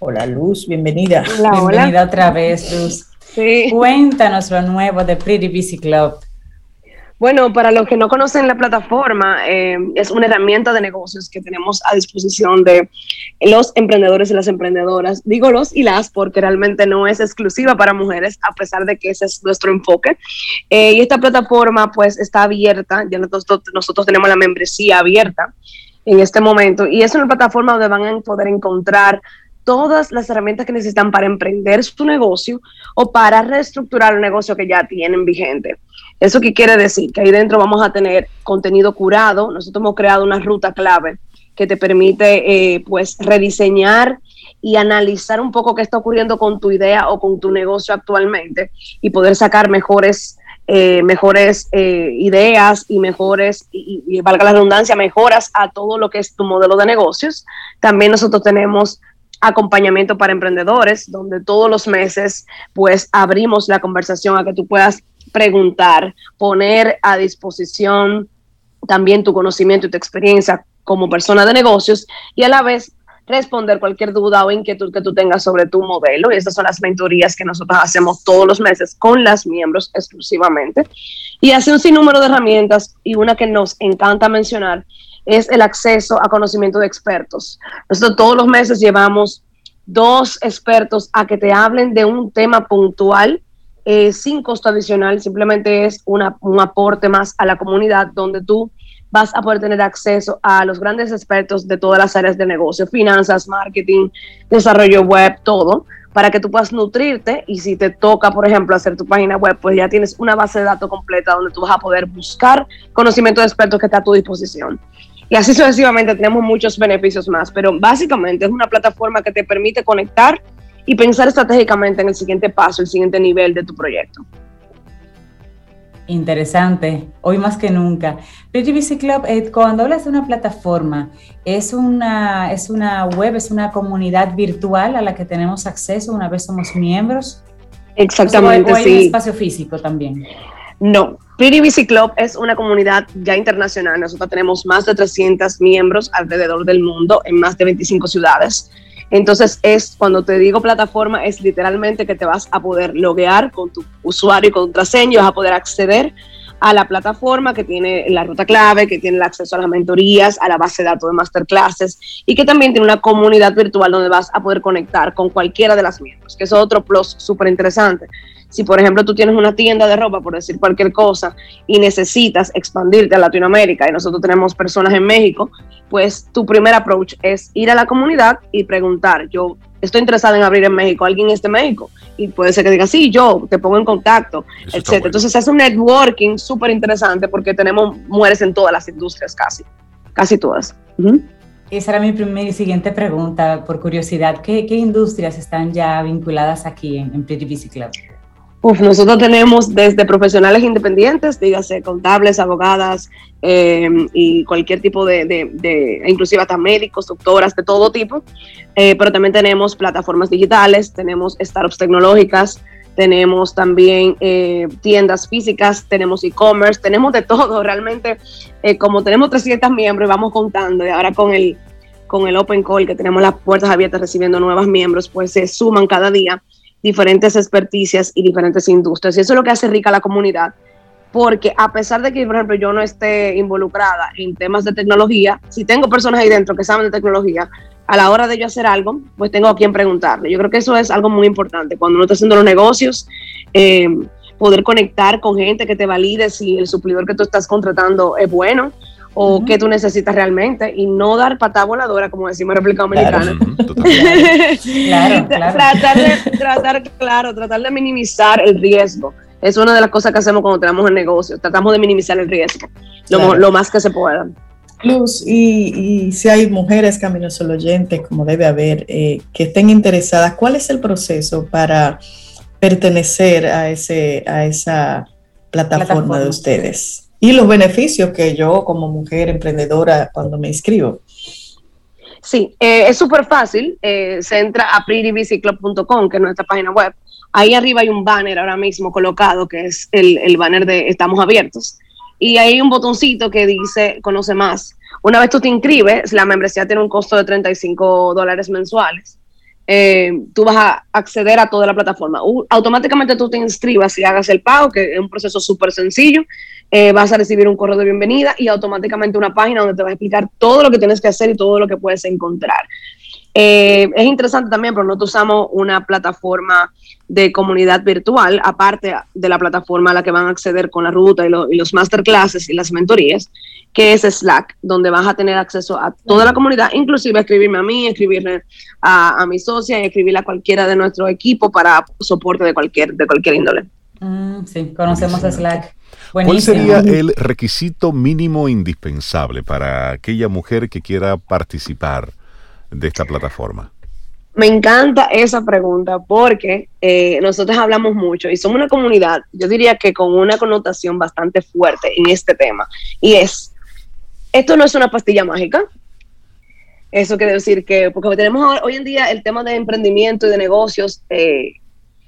Hola Luz, bienvenida. Hola, bienvenida otra vez, Luz. Sí. Cuéntanos lo nuevo de Pretty Busy Club. Bueno, para los que no conocen la plataforma, eh, es una herramienta de negocios que tenemos a disposición de los emprendedores y las emprendedoras. Digo los y las porque realmente no es exclusiva para mujeres, a pesar de que ese es nuestro enfoque. Eh, y esta plataforma pues está abierta, ya nosotros, nosotros tenemos la membresía abierta en este momento y es una plataforma donde van a poder encontrar todas las herramientas que necesitan para emprender su negocio o para reestructurar el negocio que ya tienen vigente. ¿Eso qué quiere decir? Que ahí dentro vamos a tener contenido curado. Nosotros hemos creado una ruta clave que te permite eh, pues rediseñar y analizar un poco qué está ocurriendo con tu idea o con tu negocio actualmente y poder sacar mejores eh, mejores eh, ideas y mejores, y, y, valga la redundancia, mejoras a todo lo que es tu modelo de negocios. También nosotros tenemos acompañamiento para emprendedores, donde todos los meses pues abrimos la conversación a que tú puedas preguntar, poner a disposición también tu conocimiento y tu experiencia como persona de negocios y a la vez responder cualquier duda o inquietud que tú tengas sobre tu modelo. Y estas son las mentorías que nosotros hacemos todos los meses con las miembros exclusivamente. Y hace un sinnúmero de herramientas y una que nos encanta mencionar es el acceso a conocimiento de expertos. Nosotros todos los meses llevamos dos expertos a que te hablen de un tema puntual eh, sin costo adicional, simplemente es una, un aporte más a la comunidad donde tú vas a poder tener acceso a los grandes expertos de todas las áreas de negocio, finanzas, marketing, desarrollo web, todo, para que tú puedas nutrirte y si te toca, por ejemplo, hacer tu página web, pues ya tienes una base de datos completa donde tú vas a poder buscar conocimiento de expertos que está a tu disposición. Y así sucesivamente tenemos muchos beneficios más, pero básicamente es una plataforma que te permite conectar y pensar estratégicamente en el siguiente paso, el siguiente nivel de tu proyecto. Interesante, hoy más que nunca. Busy Club, eh, cuando hablas de una plataforma, ¿es una, ¿es una web, es una comunidad virtual a la que tenemos acceso una vez somos miembros? Exactamente, ¿O hay un espacio físico también? No, Pretty Busy Club es una comunidad ya internacional. Nosotros tenemos más de 300 miembros alrededor del mundo en más de 25 ciudades. Entonces es cuando te digo plataforma es literalmente que te vas a poder loguear con tu usuario y contraseña, vas a poder acceder a la plataforma que tiene la ruta clave, que tiene el acceso a las mentorías, a la base de datos de masterclasses y que también tiene una comunidad virtual donde vas a poder conectar con cualquiera de las miembros, que es otro plus súper interesante. Si, por ejemplo, tú tienes una tienda de ropa, por decir cualquier cosa, y necesitas expandirte a Latinoamérica, y nosotros tenemos personas en México, pues tu primer approach es ir a la comunidad y preguntar, yo estoy interesada en abrir en México, ¿alguien es de México? Y puede ser que diga, sí, yo te pongo en contacto, etcétera. Entonces es un networking súper interesante porque tenemos mujeres en todas las industrias casi, casi todas. Esa era mi primera y siguiente pregunta, por curiosidad. ¿Qué, qué industrias están ya vinculadas aquí en, en Pretty Busy Club? Uf, nosotros tenemos desde profesionales independientes, dígase contables, abogadas eh, y cualquier tipo de, de, inclusive hasta médicos, doctoras, de todo tipo, eh, pero también tenemos plataformas digitales, tenemos startups tecnológicas, tenemos también eh, tiendas físicas, tenemos e-commerce, tenemos de todo, realmente como tenemos 300 miembros y vamos contando. Y ahora con el, con el Open Call que tenemos las puertas abiertas recibiendo nuevos miembros, pues se suman cada día diferentes experticias y diferentes industrias. Y eso es lo que hace rica la comunidad, porque a pesar de que, por ejemplo, yo no esté involucrada en temas de tecnología, si tengo personas ahí dentro que saben de tecnología, a la hora de yo hacer algo, pues tengo a quien preguntarle. Yo creo que eso es algo muy importante. Cuando uno está haciendo los negocios, eh, poder conectar con gente que te valide si el suplidor que tú estás contratando es bueno, o qué tú necesitas realmente y no dar patada voladora, como decimos en República Dominicana. Claro, claro, Tratar, de, tratar, claro, tratar de minimizar el riesgo. Es una de las cosas que hacemos cuando tenemos el negocio. Tratamos de minimizar el riesgo lo, más que se pueda. Luz, y, si hay mujeres caminos solo oyentes, como debe haber, eh, que estén interesadas, ¿cuál es el proceso para pertenecer a, ese, a esa plataforma. de ustedes? Y los beneficios que yo como mujer emprendedora cuando me inscribo. Sí, eh, es súper fácil. Eh, se entra a prettybusyclub.com, que es nuestra página web. Ahí arriba hay un banner ahora mismo colocado, que es el, el banner de Estamos Abiertos. Y hay un botoncito que dice Conoce más. Una vez tú te inscribes, la membresía tiene un costo de 35 dólares mensuales. Eh, tú vas a acceder a toda la plataforma. automáticamente tú te inscribas y hagas el pago, que es un proceso súper sencillo. Eh, vas a recibir un correo de bienvenida y automáticamente una página donde te va a explicar todo lo que tienes que hacer y todo lo que puedes encontrar. Eh, es interesante también, pero nosotros usamos una plataforma de comunidad virtual, aparte de la plataforma a la que van a acceder con la ruta y, y los masterclasses y las mentorías que es Slack, donde vas a tener acceso a toda la comunidad, inclusive a escribirme a mí, escribirle a, mi socia y escribirle a cualquiera de nuestro equipo para soporte de cualquier, de cualquier índole. Mm, sí, conocemos Slack. ¿Cuál sería el requisito mínimo indispensable para aquella mujer que quiera participar de esta plataforma? Me encanta esa pregunta porque eh, nosotros hablamos mucho y somos una comunidad, yo diría que con una connotación bastante fuerte en este tema. Y es, esto no es una pastilla mágica. Eso quiere decir que, porque tenemos hoy en día el tema de emprendimiento y de negocios, eh,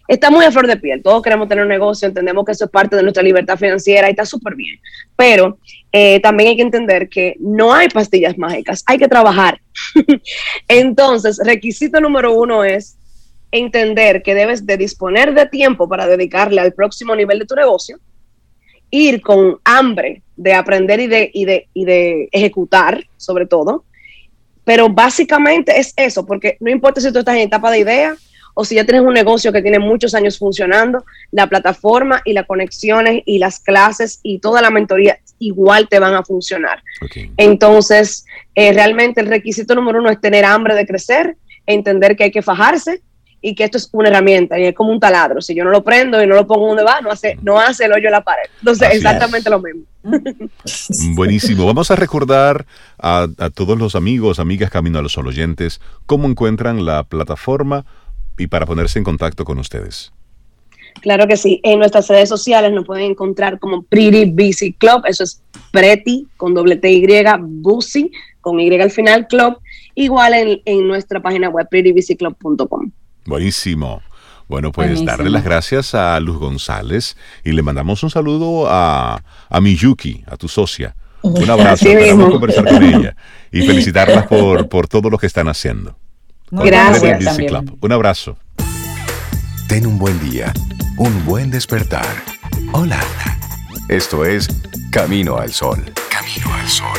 está muy a flor de piel. Todos queremos tener un negocio, entendemos que eso es parte de nuestra libertad financiera y está súper bien. Pero eh, también hay que entender que no hay pastillas mágicas, hay que trabajar. Entonces, requisito número uno es entender que debes de disponer de tiempo para dedicarle al próximo nivel de tu negocio ir con hambre de aprender y de, y de, y de ejecutar, sobre todo. Pero básicamente es eso, porque no importa si tú estás en etapa de idea o si ya tienes un negocio que tiene muchos años funcionando, la plataforma y las conexiones y las clases y toda la mentoría igual te van a funcionar. Entonces, eh, realmente el requisito número uno es tener hambre de crecer, entender que hay que fajarse y que esto es una herramienta y es como un taladro. Si yo no lo prendo y no lo pongo donde va, no hace, no hace el hoyo en la pared. Entonces, exactamente lo mismo. Buenísimo. Vamos a recordar a, todos los amigos, amigas Camino a los Sol oyentes, cómo encuentran la plataforma y para ponerse en contacto con ustedes. Claro que sí. En nuestras redes sociales nos pueden encontrar como Pretty Busy Club. Eso es Pretty con doble T Y, Busy con Y al final, Club. Igual en, en nuestra página web, prettybusyclub.com. Buenísimo. Bueno, pues darle las gracias a Luz González y le mandamos un saludo a, a Miyuki, a tu socia. Un abrazo, esperamos conversar con ella y felicitarlas por, por todo lo que están haciendo. Gracias. Un abrazo. Ten un buen día, un buen despertar. Hola. Esto es Camino al Sol. Camino al Sol.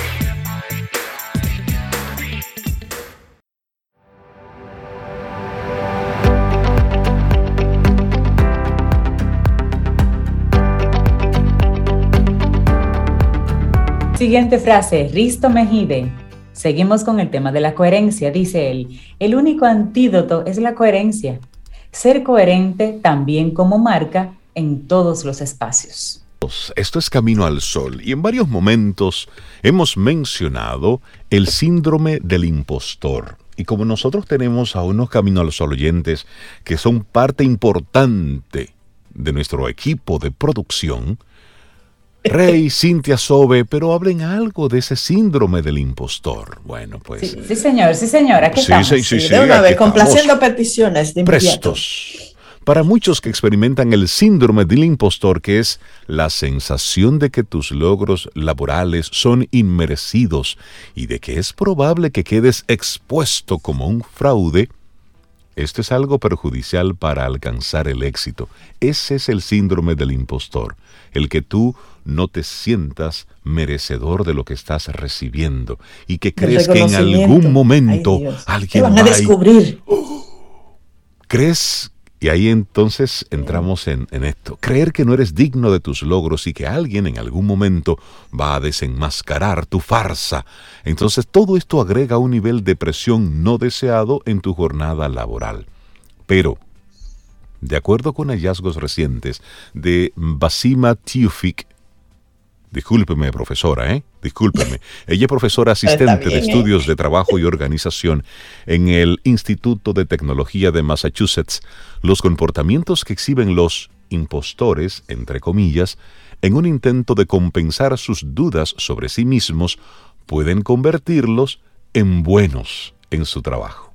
Siguiente frase, Risto Mejide. Seguimos con el tema de la coherencia, dice él. El único antídoto es la coherencia. Ser coherente también como marca en todos los espacios. Esto es Camino al Sol y en varios momentos hemos mencionado el síndrome del impostor. Y como nosotros tenemos a unos Camino al Sol oyentes que son parte importante de nuestro equipo de producción, Rey, Cintia Sobe, pero hablen algo de ese síndrome del impostor. Bueno, pues. Sí, señor, sí, señora, aquí sí, estamos. Sí, sí, sí, de una vez, complaciendo peticiones de Prestos. Para muchos que experimentan el síndrome del impostor, que es la sensación de que tus logros laborales son inmerecidos y de que es probable que quedes expuesto como un fraude, esto es algo perjudicial para alcanzar el éxito. Ese es el síndrome del impostor, el que tú no te sientas merecedor de lo que estás recibiendo y que crees que en algún momento alguien van a descubrir. ¿Crees? Y ahí entonces entramos en, en, esto. Creer que no eres digno de tus logros y que alguien en algún momento va a desenmascarar tu farsa. Entonces todo esto agrega un nivel de presión no deseado en tu jornada laboral. Pero, de acuerdo con hallazgos recientes de Basima Tiufik, Discúlpeme, profesora, ¿eh? Discúlpeme. Ella es profesora asistente de estudios de trabajo y organización en el Instituto de Tecnología de Massachusetts. Los comportamientos que exhiben los impostores, entre comillas, en un intento de compensar sus dudas sobre sí mismos, pueden convertirlos en buenos en su trabajo.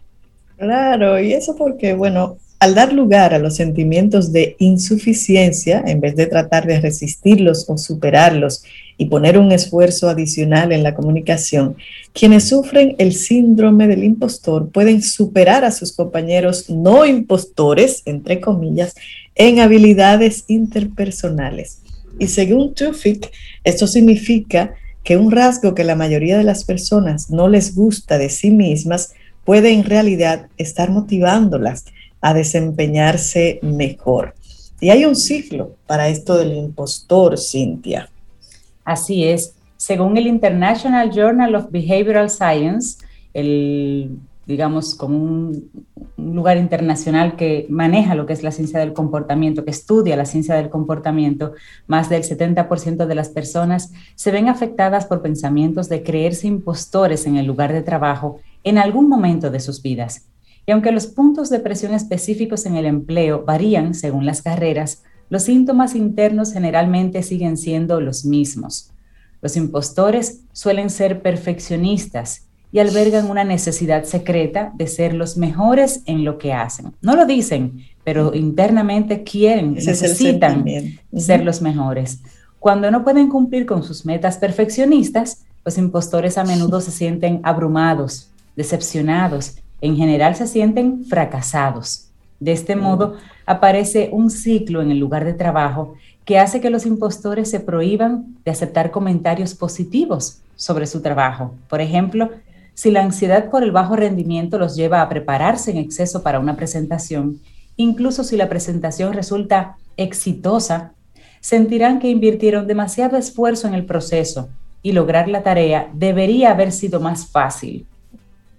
Claro, y eso porque, bueno, al dar lugar a los sentimientos de insuficiencia, en vez de tratar de resistirlos o superarlos y poner un esfuerzo adicional en la comunicación, quienes sufren el síndrome del impostor pueden superar a sus compañeros no impostores, entre comillas, en habilidades interpersonales. Y según Tufik, esto significa que un rasgo que la mayoría de las personas no les gusta de sí mismas puede en realidad estar motivándolas a desempeñarse mejor. Y hay un ciclo para esto del impostor, Cintia. Así es. Según el International Journal of Behavioral Science, el, digamos, como un, un, lugar internacional que maneja lo que es la ciencia del comportamiento, que estudia la ciencia del comportamiento, más del 70% de las personas se ven afectadas por pensamientos de creerse impostores en el lugar de trabajo en algún momento de sus vidas. Y aunque los puntos de presión específicos en el empleo varían según las carreras, los síntomas internos generalmente siguen siendo los mismos. Los impostores suelen ser perfeccionistas y albergan una necesidad secreta de ser los mejores en lo que hacen. No lo dicen, pero internamente quieren, necesitan ser los mejores. Cuando no pueden cumplir con sus metas perfeccionistas, los impostores a menudo se sienten abrumados, decepcionados en general se sienten fracasados. De este modo, aparece un ciclo en el lugar de trabajo que hace que los impostores se prohíban de aceptar comentarios positivos sobre su trabajo. Por ejemplo, si la ansiedad por el bajo rendimiento los lleva a prepararse en exceso para una presentación, incluso si la presentación resulta exitosa, sentirán que invirtieron demasiado esfuerzo en el proceso y lograr la tarea debería haber sido más fácil.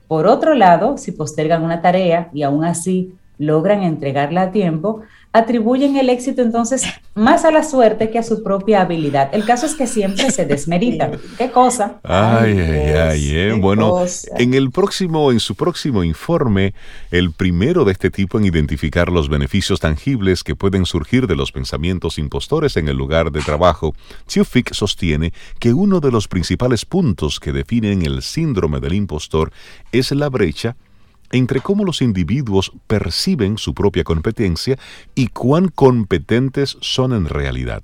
Por otro lado, si postergan una tarea y aún así logran entregarla a tiempo, atribuyen el éxito entonces más a la suerte que a su propia habilidad. El caso es que siempre se desmerita. ¿Qué cosa? Ay, ay, ay, eh. bueno, en el próximo, en su próximo informe, el primero de este tipo en identificar los beneficios tangibles que pueden surgir de los pensamientos impostores en el lugar de trabajo, Fick sostiene que uno de los principales puntos que definen el síndrome del impostor es la brecha entre cómo los individuos perciben su propia competencia y cuán competentes son en realidad.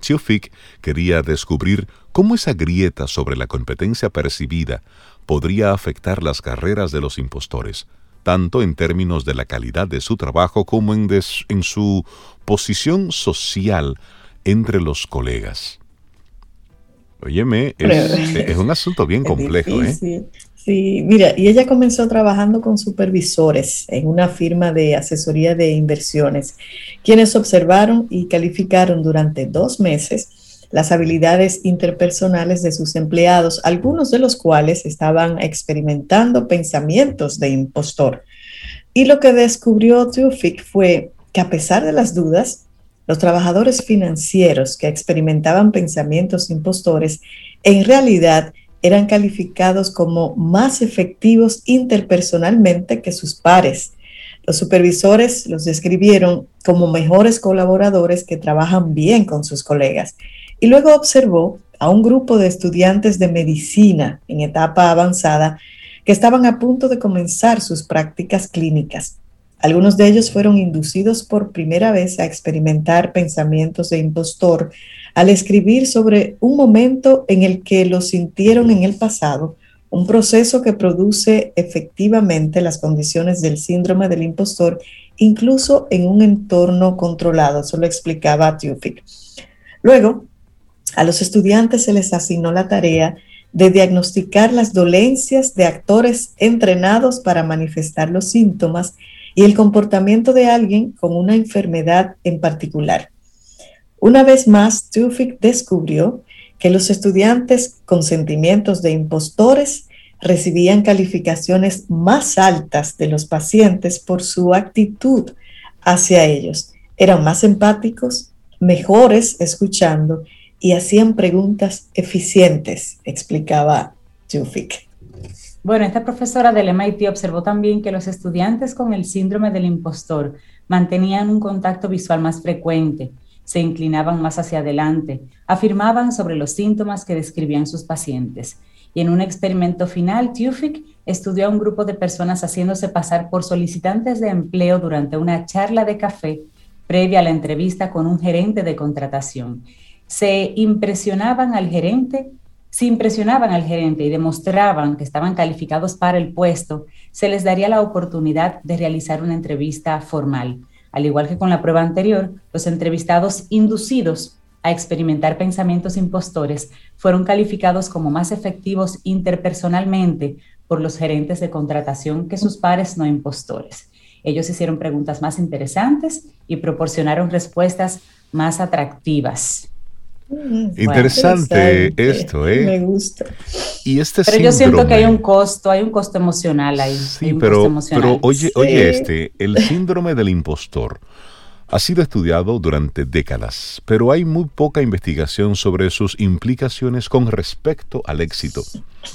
Fick quería descubrir cómo esa grieta sobre la competencia percibida podría afectar las carreras de los impostores, tanto en términos de la calidad de su trabajo como en, en su posición social entre los colegas. Óyeme, es, un asunto bien complejo, ¿eh? Sí, mira, y ella comenzó trabajando con supervisores en una firma de asesoría de inversiones, quienes observaron y calificaron durante dos meses las habilidades interpersonales de sus empleados, algunos de los cuales estaban experimentando pensamientos de impostor. Y lo que descubrió Tufik fue que a pesar de las dudas, los trabajadores financieros que experimentaban pensamientos impostores en realidad eran calificados como más efectivos interpersonalmente que sus pares. Los supervisores los describieron como mejores colaboradores que trabajan bien con sus colegas. Y luego observó a un grupo de estudiantes de medicina en etapa avanzada que estaban a punto de comenzar sus prácticas clínicas. Algunos de ellos fueron inducidos por primera vez a experimentar pensamientos de impostor al escribir sobre un momento en el que lo sintieron en el pasado, un proceso que produce efectivamente las condiciones del síndrome del impostor, incluso en un entorno controlado, eso lo explicaba Tufik. Luego, a los estudiantes se les asignó la tarea de diagnosticar las dolencias de actores entrenados para manifestar los síntomas y el comportamiento de alguien con una enfermedad en particular. Una vez más, Tufik descubrió que los estudiantes con sentimientos de impostores recibían calificaciones más altas de los pacientes por su actitud hacia ellos. Eran más empáticos, mejores escuchando y hacían preguntas eficientes, explicaba Tufik. Bueno, esta profesora del MIT observó también que los estudiantes con el síndrome del impostor mantenían un contacto visual más frecuente, se inclinaban más hacia adelante, afirmaban sobre los síntomas que describían sus pacientes. Y en un experimento final, Tufik estudió a un grupo de personas haciéndose pasar por solicitantes de empleo durante una charla de café previa a la entrevista con un gerente de contratación. Se impresionaban al gerente, si impresionaban al gerente y demostraban que estaban calificados para el puesto, se les daría la oportunidad de realizar una entrevista formal. Al igual que con la prueba anterior, los entrevistados inducidos a experimentar pensamientos impostores fueron calificados como más efectivos interpersonalmente por los gerentes de contratación que sus pares no impostores. Ellos hicieron preguntas más interesantes y proporcionaron respuestas más atractivas. Interesante, esto, ¿eh? Me gusta. Y este pero yo siento que hay un costo, hay un costo emocional ahí. Sí, pero, pero oye, oye este, el síndrome del impostor ha sido estudiado durante décadas, pero hay muy poca investigación sobre sus implicaciones con respecto al éxito.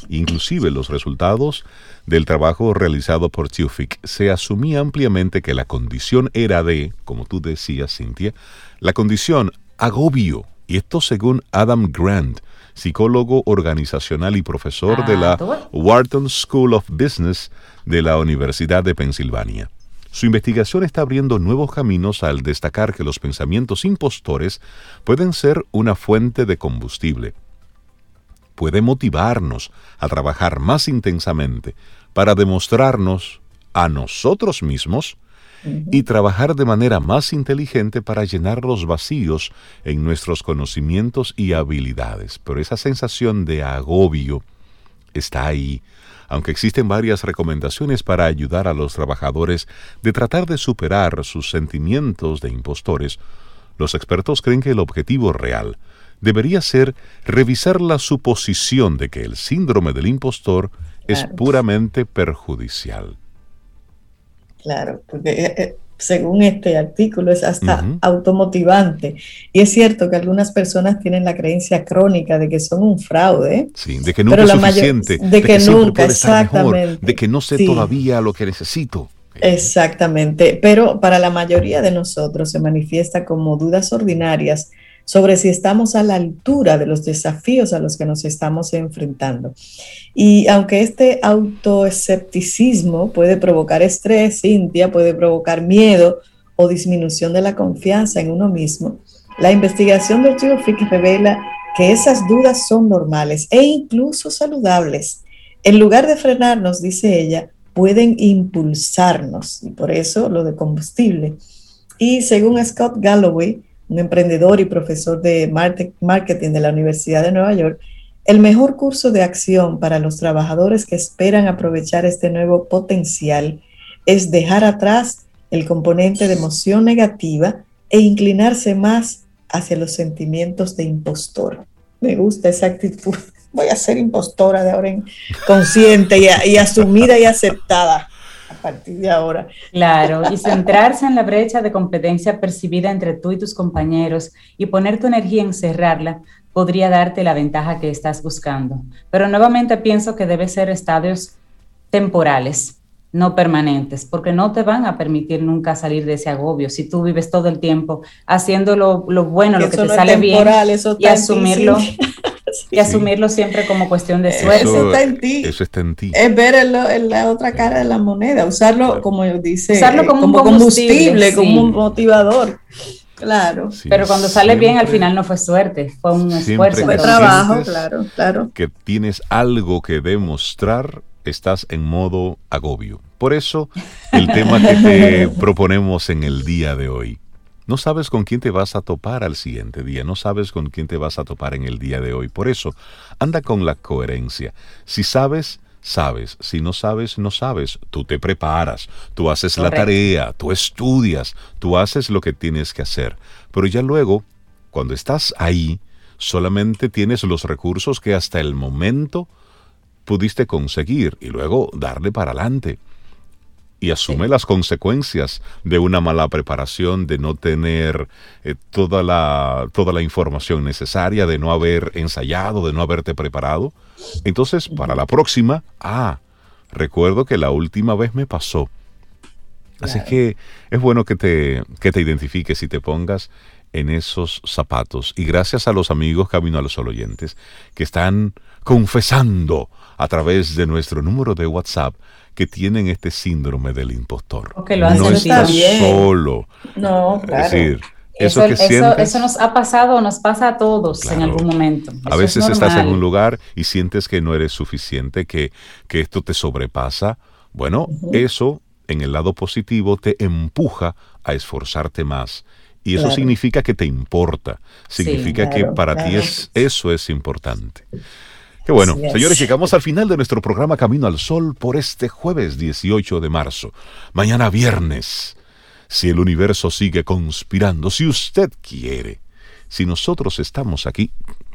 Inclusive los resultados del trabajo realizado por Tufik se asumía ampliamente que la condición era de, como tú decías, Cintia, la condición agobio y esto según Adam Grant, psicólogo organizacional y profesor de la ah, Wharton School of Business de la Universidad de Pensilvania. Su investigación está abriendo nuevos caminos al destacar que los pensamientos impostores pueden ser una fuente de combustible. Puede motivarnos a trabajar más intensamente para demostrarnos a nosotros mismos y trabajar de manera más inteligente para llenar los vacíos en nuestros conocimientos y habilidades. Pero esa sensación de agobio está ahí, aunque existen varias recomendaciones para ayudar a los trabajadores de tratar de superar sus sentimientos de impostores, los expertos creen que el objetivo real debería ser revisar la suposición de que el síndrome del impostor es puramente perjudicial. Claro, porque eh, eh, según este artículo es hasta automotivante. Y es cierto que algunas personas tienen la creencia crónica de que son un fraude. Sí, de que nunca es suficiente. de, que, nunca, exactamente. de que no sé todavía lo que necesito. Exactamente, pero para la mayoría de nosotros se manifiesta como dudas ordinarias sobre si estamos a la altura de los desafíos a los que nos estamos enfrentando. Y aunque este autoescepticismo puede provocar estrés, Cintia, puede provocar miedo o disminución de la confianza en uno mismo, la investigación del Geofic revela que esas dudas son normales e incluso saludables. En lugar de frenarnos, dice ella, pueden impulsarnos, y por eso lo de combustible. Y según Scott Galloway, un emprendedor y profesor de marketing de la Universidad de Nueva York, el mejor curso de acción para los trabajadores que esperan aprovechar este nuevo potencial es dejar atrás el componente de emoción negativa e inclinarse más hacia los sentimientos de impostor. Me gusta esa actitud. Voy a ser impostora de ahora en consciente y, asumida y aceptada partir de ahora. Claro, y centrarse en la brecha de competencia percibida entre tú y tus compañeros y poner tu energía en cerrarla podría darte la ventaja que estás buscando. Pero nuevamente pienso que debe ser estadios temporales, no permanentes, porque no te van a permitir nunca salir de ese agobio si tú vives todo el tiempo haciendo lo, bueno, lo que te sale bien y asumirlo. Y asumirlo siempre como cuestión de suerte. Eso, está en ti. Eso está en ti. Es ver en la otra cara de la moneda, usarlo como dice, usarlo como, un combustible, como un motivador. Claro. Pero cuando sale bien, al final no fue suerte, fue un esfuerzo. Fue trabajo, claro, claro. Que tienes algo que demostrar, estás en modo agobio. Por eso, el tema que te proponemos en el día de hoy no sabes con quién te vas a topar al siguiente día, no sabes con quién te vas a topar en el día de hoy. Por eso, anda con la coherencia. Si sabes, sabes. Si no sabes, no sabes. Tú te preparas, tú haces la tarea, tú estudias, tú haces lo que tienes que hacer. Pero ya luego, cuando estás ahí, solamente tienes los recursos que hasta el momento pudiste conseguir y luego darle para adelante y asume las consecuencias de una mala preparación, de no tener eh, toda, la, toda la información necesaria, de no haber ensayado, de no haberte preparado. Entonces, para la próxima, ah, recuerdo que la última vez me pasó. Así que es bueno que te, que te identifiques y te pongas en esos zapatos. Y gracias a los amigos Camino a los Sol oyentes que están confesando a través de nuestro número de WhatsApp que tienen este síndrome del impostor. no estás solo. No, claro. Es decir, eso, eso, que sientes, eso, nos ha pasado, nos pasa a todos en algún momento. a veces estás en un lugar y sientes que no eres suficiente, que, que esto te sobrepasa. Bueno, eso en el lado positivo te empuja a esforzarte más. Y eso significa que te importa, significa que para ti es, eso es importante. Qué bueno. Señores, llegamos al final de nuestro programa Camino al Sol por este jueves 18 de marzo. Mañana viernes. Si el universo sigue conspirando, si usted quiere, si nosotros estamos aquí,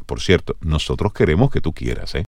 por cierto, nosotros queremos que tú quieras, ¿eh?